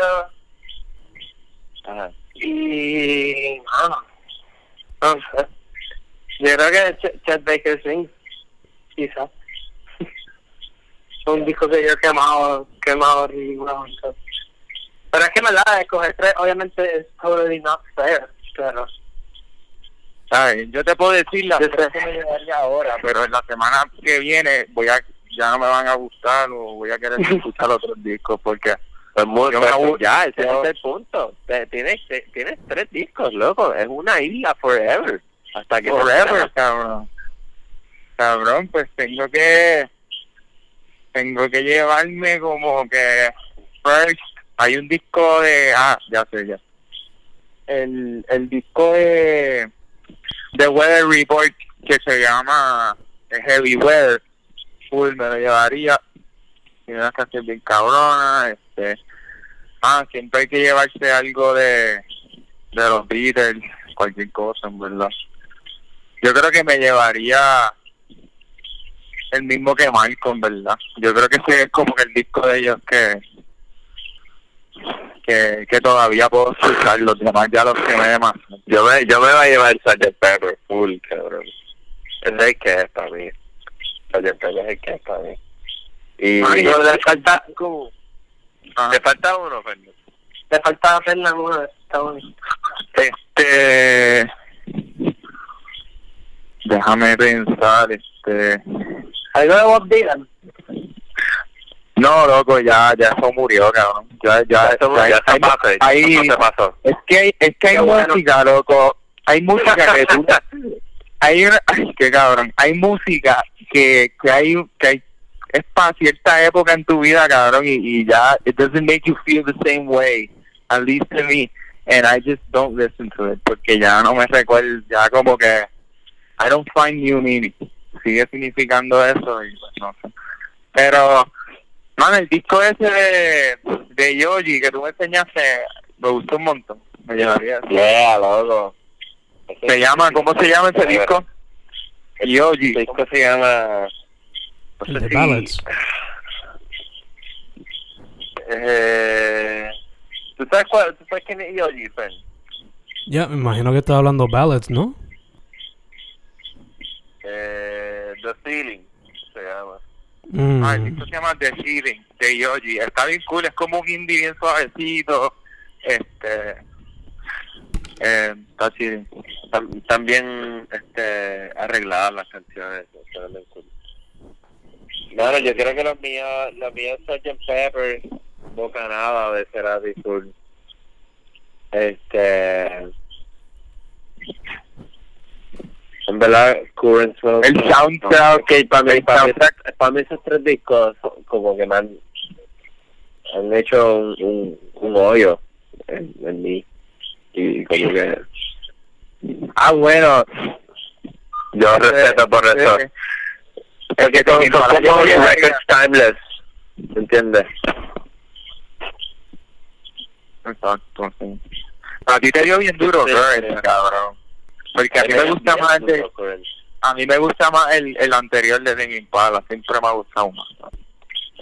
Ajá. Y... Ah, no sé. Yo creo que Ch- Chet Baker Sings, quizás. Un disco que yo he quemado, quemado ridículamente. Pero es que me da escoger tres, obviamente es totally not fair, pero... ¿Sabes? Yo te puedo decir las tres que me llevaría ahora, pero en la semana que viene voy a ya no me van a gustar o voy a querer escuchar otros discos porque Pues muy, Yo pues, ya, ese yo- es el punto. Tienes, tienes tres discos, loco. Es una isla forever. Hasta que forever, cabrón. Cabrón, pues tengo que tengo que llevarme como que first hay un disco de ah, ya sé ya. El el disco de de Weather Report que se llama Heavy Weather full me lo llevaría tiene unas canciones bien cabronas este ah siempre hay que llevarse algo de de los Beatles cualquier cosa en verdad yo creo que me llevaría el mismo que Malcolm, ¿verdad? Yo creo que ese es como el disco de ellos que que, todavía puedo escuchar, los demás ya los quemé más. Yo me, yo me voy a llevar el Sgt. Pepper full, cabrón. Es el que es para mí. Sgt. El que es para. Y no, le falta como... Ah, te falta uno, Fernando. Le falta en uno Estados Unidos. Este déjame pensar, este Algo de Bob Dylan. no loco ya ya eso murió cabrón ya ya, Eso ya- ya se pasó, hay- eso se pasó. Es que hay, es que hay bueno. música, loco. Hay música que tú... Hay una... Ay, qué cabrón. Hay música que, que hay... Que hay es para cierta época en tu vida, cabrón, y, y ya... It doesn't make you feel the same way. At least to me. And I just don't listen to it. Porque ya no me recuerdo... Ya como que... I don't find new meaning. Sigue significando eso y pues no sé. Pero... Man, el disco ese de, de Yogi que tú me enseñaste me gustó un montón. Me llevaría. Yeah, loco. Se llama, ¿cómo se llama ese disco? Yogi. Ese disco se llama... El de Ballads. Eh, ¿Tú sabes cuál? ¿Tú sabes quién es Yogi, Fen? Ya, me imagino que estás hablando ballads, ¿no? Eh, The Ceiling se llama. Mm. Ah, el disco se llama The Healing, de Yogi. Está bien cool, es como un indie bien suavecito. Este. Eh, está chido. Tam- También este, arregladas las canciones. ven bien cool. Bueno, yo creo que los míos, los míos Sgt. Pepper, Bocanada de Cerati Sur. Este. En verdad, Currents fueron- El soundtrack, que para mí, para, mí, para mí esos tres discos como que me han, han hecho un, un, un hoyo en, en mí. Y como que Ah, bueno. yo respeto por eso. Es que son, son como los records timeless, ¿entiendes? Exacto, sí. A ti te dio bien duro, Sí, Current, sí. cabrón. Porque a mí me gusta más el, a mí me gusta más el, el anterior de Tame Impala, siempre me ha gustado más.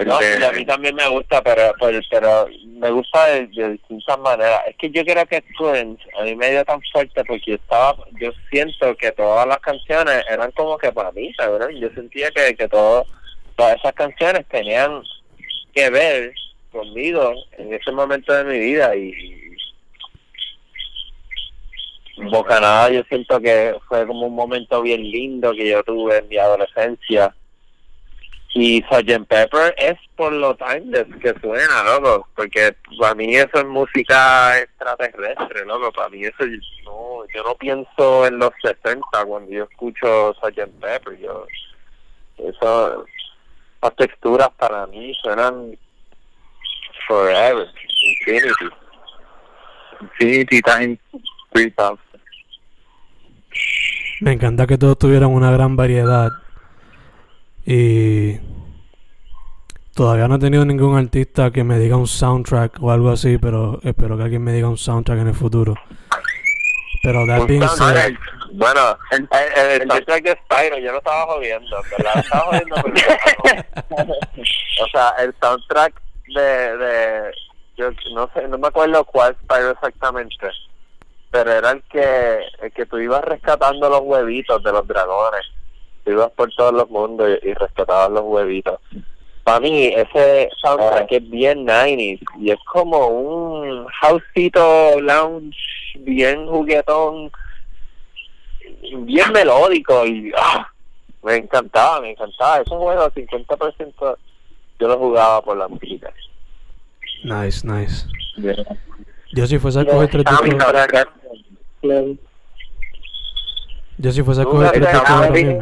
¿No? Y a mí también me gusta, pero, pero, pero me gusta de, de distintas maneras. Es que yo creo que Currents a mí me dio tan fuerte porque yo estaba, yo siento que todas las canciones eran como que para mí, ¿sabes? Yo sentía que, que todo, todas esas canciones tenían que ver conmigo en ese momento de mi vida y Bocanada yo siento que fue como un momento bien lindo que yo tuve en mi adolescencia y Sgt. Pepper es por lo timeless que suena, loco, porque para mí eso es música extraterrestre, loco, para mí eso no, yo no pienso en los 60 cuando yo escucho Sgt. Pepper, yo eso texturas para mí suenan forever, infinity. Infinity Time 3000. Me encanta que todos tuvieran una gran variedad. Y todavía no he tenido ningún artista que me diga un soundtrack o algo así, pero espero que alguien me diga un soundtrack en el futuro. Pero that being said, Bueno, el, el, el soundtrack de Spyro, yo lo estaba jodiendo, ¿verdad? Lo estaba jodiendo porque, o sea, el soundtrack de, de, yo no sé, no me acuerdo cuál Spyro exactamente, pero era el que, el que tú ibas rescatando los huevitos de los dragones. Tú ibas por todos los mundos y, y rescatabas los huevitos. Para mí, ese soundtrack es bien 90s y es como un houseito lounge bien juguetón, bien melódico y ah, me encantaba, me encantaba. Ese juego, 50% yo lo jugaba por la música. nice, nice. Yo si fuese a coger tres Ah, discos. Yo si fuese a ¿Tú coger tres discos ahora mismo.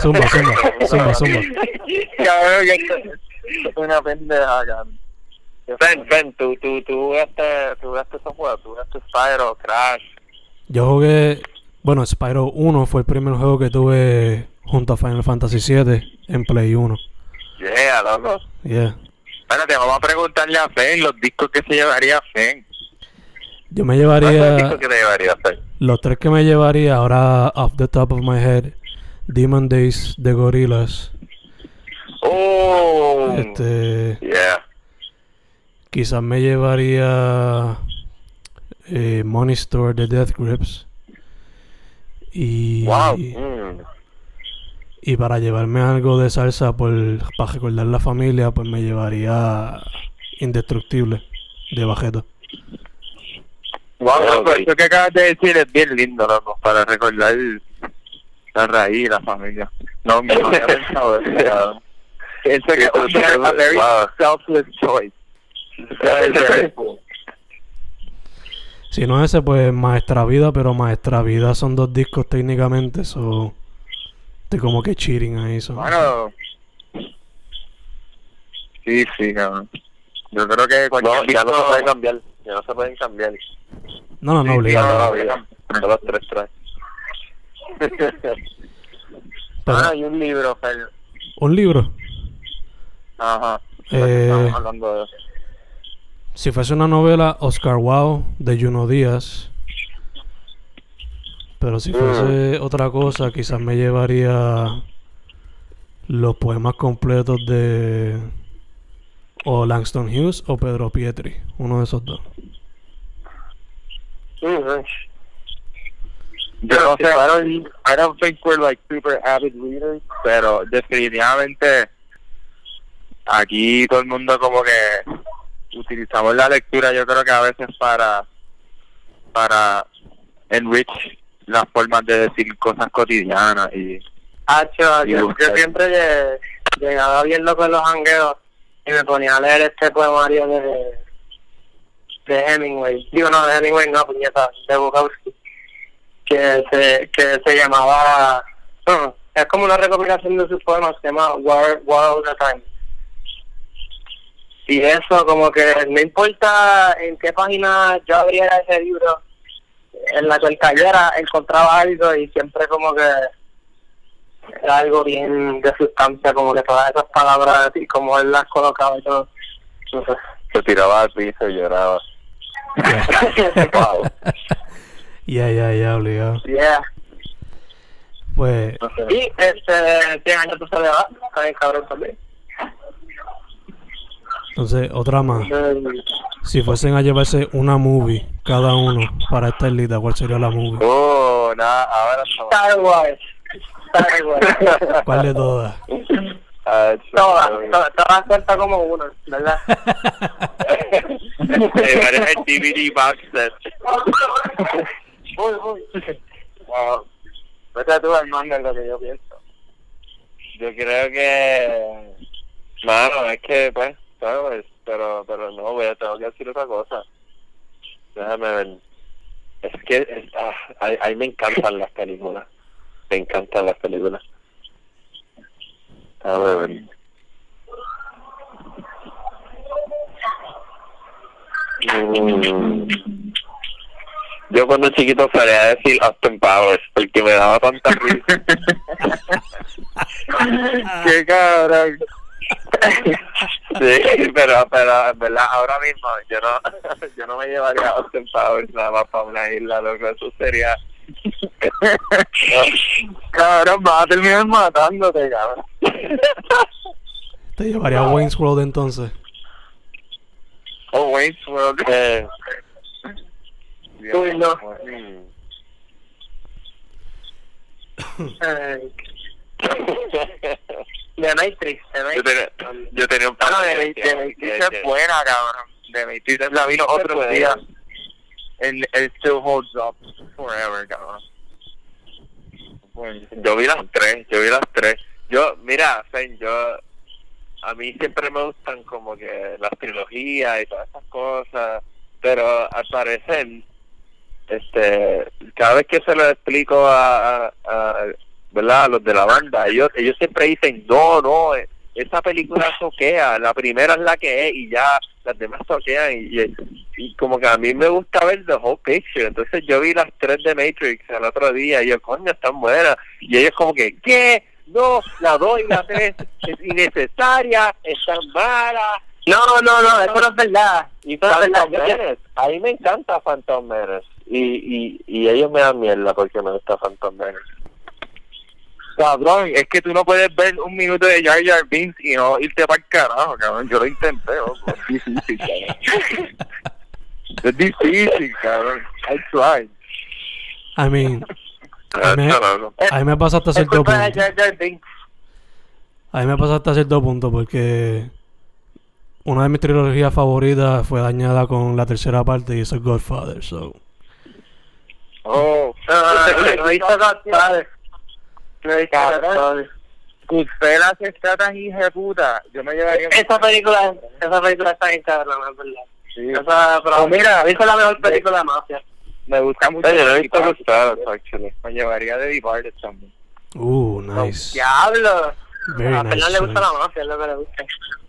Zumba, zumba, zumba, zumba. Cabrón, que esto- esto es una pendeja, cabrón. Ven, ven, tú, tú, tú jugaste, tú jugaste esos juegos, tú jugaste Spyro, Crash. Yo jugué, bueno, Spyro 1 fue el primer juego que tuve junto a Final Fantasy 7 en Play 1. Yeah, loco. Yeah. Espérate, vamos a preguntarle a Fen los discos que se llevaría Fen. Yo me ¿Cuál es el llevaría disco que te llevaría a hacer? Los tres que me llevaría ahora off the top of my head. Demon Days de Gorillaz. Oh, Este, yeah. quizás me llevaría eh, Money Store de Death Grips. Y, Wow. Mm. y para llevarme algo de salsa por, para recordar la familia, pues me llevaría Indestructible de Bajeto. Wow, Ok. loco, eso que acabas de decir es bien lindo, loco, para recordar la raíz y la familia. No, no había pensado eso, Sí, es a very wow. selfless choice. Very, very cool. Si no ese, pues Maestra Vida, pero Maestra Vida son dos discos técnicamente, so estoy como que cheating ahí. so. Bueno, sí, sí, cabrón. Yo creo que cualquier No, ya no se pueden cambiar. Ya no se pueden cambiar. No, no, no, obligado. los tres. Pero, Ah, hay un libro, Fer. un libro. Ajá. Eh, Estamos hablando de eso. Si fuese una novela, Oscar Wilde de Juno Díaz. Pero si fuese otra cosa, quizás me llevaría los poemas completos de o Langston Hughes o Pedro Pietri, uno de esos dos. Yo no sé, I don't, I don't think we're like super avid readers, pero definitivamente aquí todo el mundo como que utilizamos la lectura yo creo que a veces para para enrich las formas de decir cosas cotidianas y Hacho, Y yo, siempre lle- llegaba bien loco en los jangueos y me ponía a leer este poemario de, de Hemingway. Digo, no, de Hemingway no, puñeta, de Bukowski. Que se, que se llamaba... es como una recopilación de sus poemas, se llama War, War of the Time. Y eso, como que no importa en qué página yo abriera ese libro, en la que cayera, encontraba algo y siempre como que era algo bien de sustancia, como que todas esas palabras y como él las colocaba y todo. No. Se tiraba al piso y lloraba. Ya, ya, ya, obligado. Yeah. Pues. Y este, 100 años de soledad, está bien cabrón también. entonces, otra más. Mm, Si fuesen a llevarse una movie cada uno para esta lista, ¿cuál sería la movie? Oh, nada, ahora. Star Wars. Star Wars. ¿Cuál de todas? Ah, Todas, chulo. to- todas cuentan como uno, ¿verdad? Llevar el DVD box set. Uy, uy. wow vete tú Armando en lo que yo pienso Yo creo que. Mano, es que, pues, ¿sabes? Pero, pero no, voy a tengo que decir otra cosa. Déjame ver. Es que es- ah, a, a mí me encantan las películas. Me encantan las películas. Déjame ver. Mm. Yo cuando chiquito salía decir Austin Powers porque me daba tanta risa. qué cabrón Sí, pero, pero en verdad ahora mismo yo no, yo no me llevaría a Austin Powers nada más para una isla, loco, eso sería... cabrón vas a terminar matándote cabrón ¿Te llevaría a Wayne's World entonces? oh Wayne's World Eh, Uy, no. Eh, De Matrix, de yo, Matrix. tenía, yo tenía un Ah, no, par de Matrix de que- Matrix que- es buena cabrón de Matrix la vi los otros buena. días and it still holds up forever cabrón Yo vi las tres, yo vi las tres. Yo, mira, Fen, yo, a mí siempre me gustan como que las trilogías y todas esas cosas, pero al parecer, este, cada vez que se lo explico a, ¿verdad? a los de la banda, ellos, ellos siempre dicen, no, no, esa película soquea, la primera es la que es y ya las demás soquean y, y, y como que a mí me gusta ver the whole picture, entonces yo vi las tres de Matrix el otro día y yo, coño, están buenas, y ellos como que, ¿qué? No, la dos y la tres es innecesaria, están malas, No, no, no, eso no es verdad. y Eso no es verdad. Phantom Menace, a mí me encanta Phantom Menace, y, y, y ellos me dan mierda porque me gusta Phantom Menace. Cabrón, es que tú no puedes ver un minuto de Jar Jar Binks y no irte para el carajo, cabrón. Yo lo intenté. Es difícil, cabrón. Es difícil, cabrón. I tried. I mean, me- está loco. a mí me pasa hasta cierto punto. A mí me pasa hasta cierto punto porque una de mis trilogías favoritas fue dañada con la tercera parte y eso es Godfather, so. Oh, No, no. No. Goodfellas está tan hija de puta. Yo me llevaría... Esa película, esa película está bien cabrona, es verdad. Sí. Esa, pero Oh, mira. hizo la mejor película de mafia. Me gusta mucho. Yo no he visto Goodfellas, Departed. actually. Me llevaría de Departed también. Uh, nice. Diablo. Very a nice. Le gusta choice. la mafia, es lo que le gusta.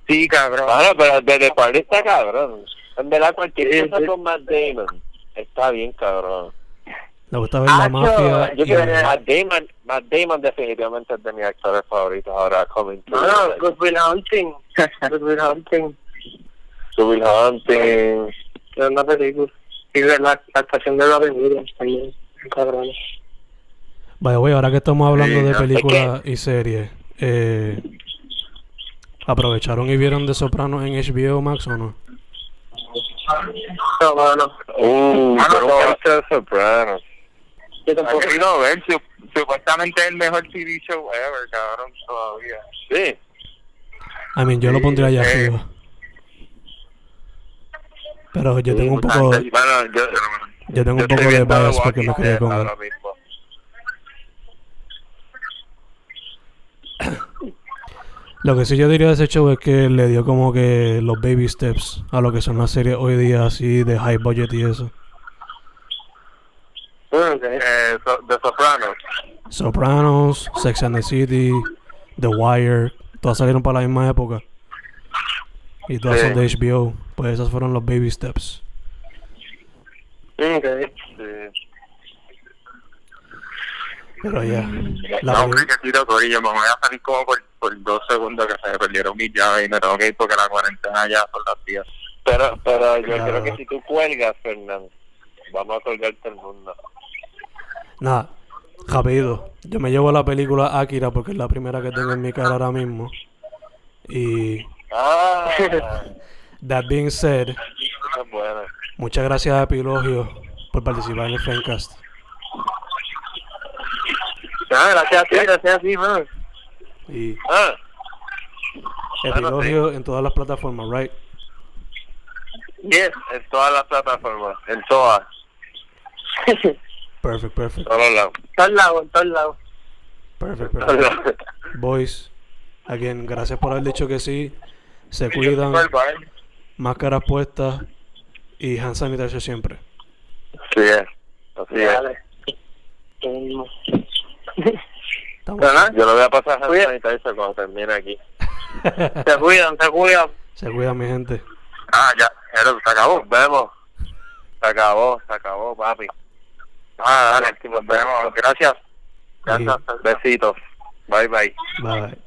Sí, cabrón. Bueno, pero desde Party está cabrón. En verdad, cualquier cosa con Matt Damon está bien cabrón. Le gusta ver la Acho, mafia. Yo y- creo que Matt Damon, Matt Damon definitivamente es de mis actores favoritos ahora, coming to No, no, Good Will Hunting. Good Will Hunting. Will Hunting. Es una película. Y de la, la actuación de Robin Williams también. Cabrón. The way, ahora que estamos hablando Sí, de no, películas y series, eh, ¿Aprovecharon y vieron The Sopranos en HBO Max o no? No, bueno, Uh, Ah, no, pero no. de Sopranos. Yo tampoco. Ven, su- supuestamente es el mejor TV show ever, cabrón, todavía. Sí. I mean, yo lo Sí, pondría allá eh. arriba. Pero yo Sí, tengo un poco, Bueno, yo, yo tengo un yo poco estoy de bias porque me Dead con él. Lo que sí yo diría de ese show es que le dio como que los baby steps a lo que son las series hoy día así de high budget y eso. Eh, so- The Sopranos. Sopranos, Sex and the City, The Wire, todas salieron para la misma época. Y todas Sí. son de HBO. Pues esos fueron los baby steps. Mm, ok. Sí. Pero ya. La No, que tiro corillo, me voy a salir como por, por dos segundos que se me perdieron mis llaves y me tengo que ir porque la cuarentena ya son las 10. Pero, pero yo Claro. creo que si tú cuelgas, Fernando, vamos a colgarte el mundo. Nada, rápido. Yo me llevo la película Akira porque es la primera que tengo en mi cara ahora mismo. Y Ah, that being said, muchas gracias a Epilogio por participar en el Fencast. Ah, gracias a ti, gracias a ti, man. Y Ah, Epilogio en todas las plataformas, right? Yes. en todas las plataformas, en todas, Perfect, perfect, todos lados. todos lados, todos lados. perfect, perfect. Boys, again, gracias por haber dicho que sí. Se cuidan, bye. máscaras puestas y hand sanitizer siempre. Así es, así es. Dale. Yo lo voy a pasar a Cuida- sanitizer cuando termine aquí. Se cuidan, se cuidan. Se cuidan, mi gente. Ah, ya, pero se acabó. Vemos. Se acabó, se acabó, papi. Ah, dale, nos vemos. Gracias. Gracias. Besitos. Bye, bye. Bye.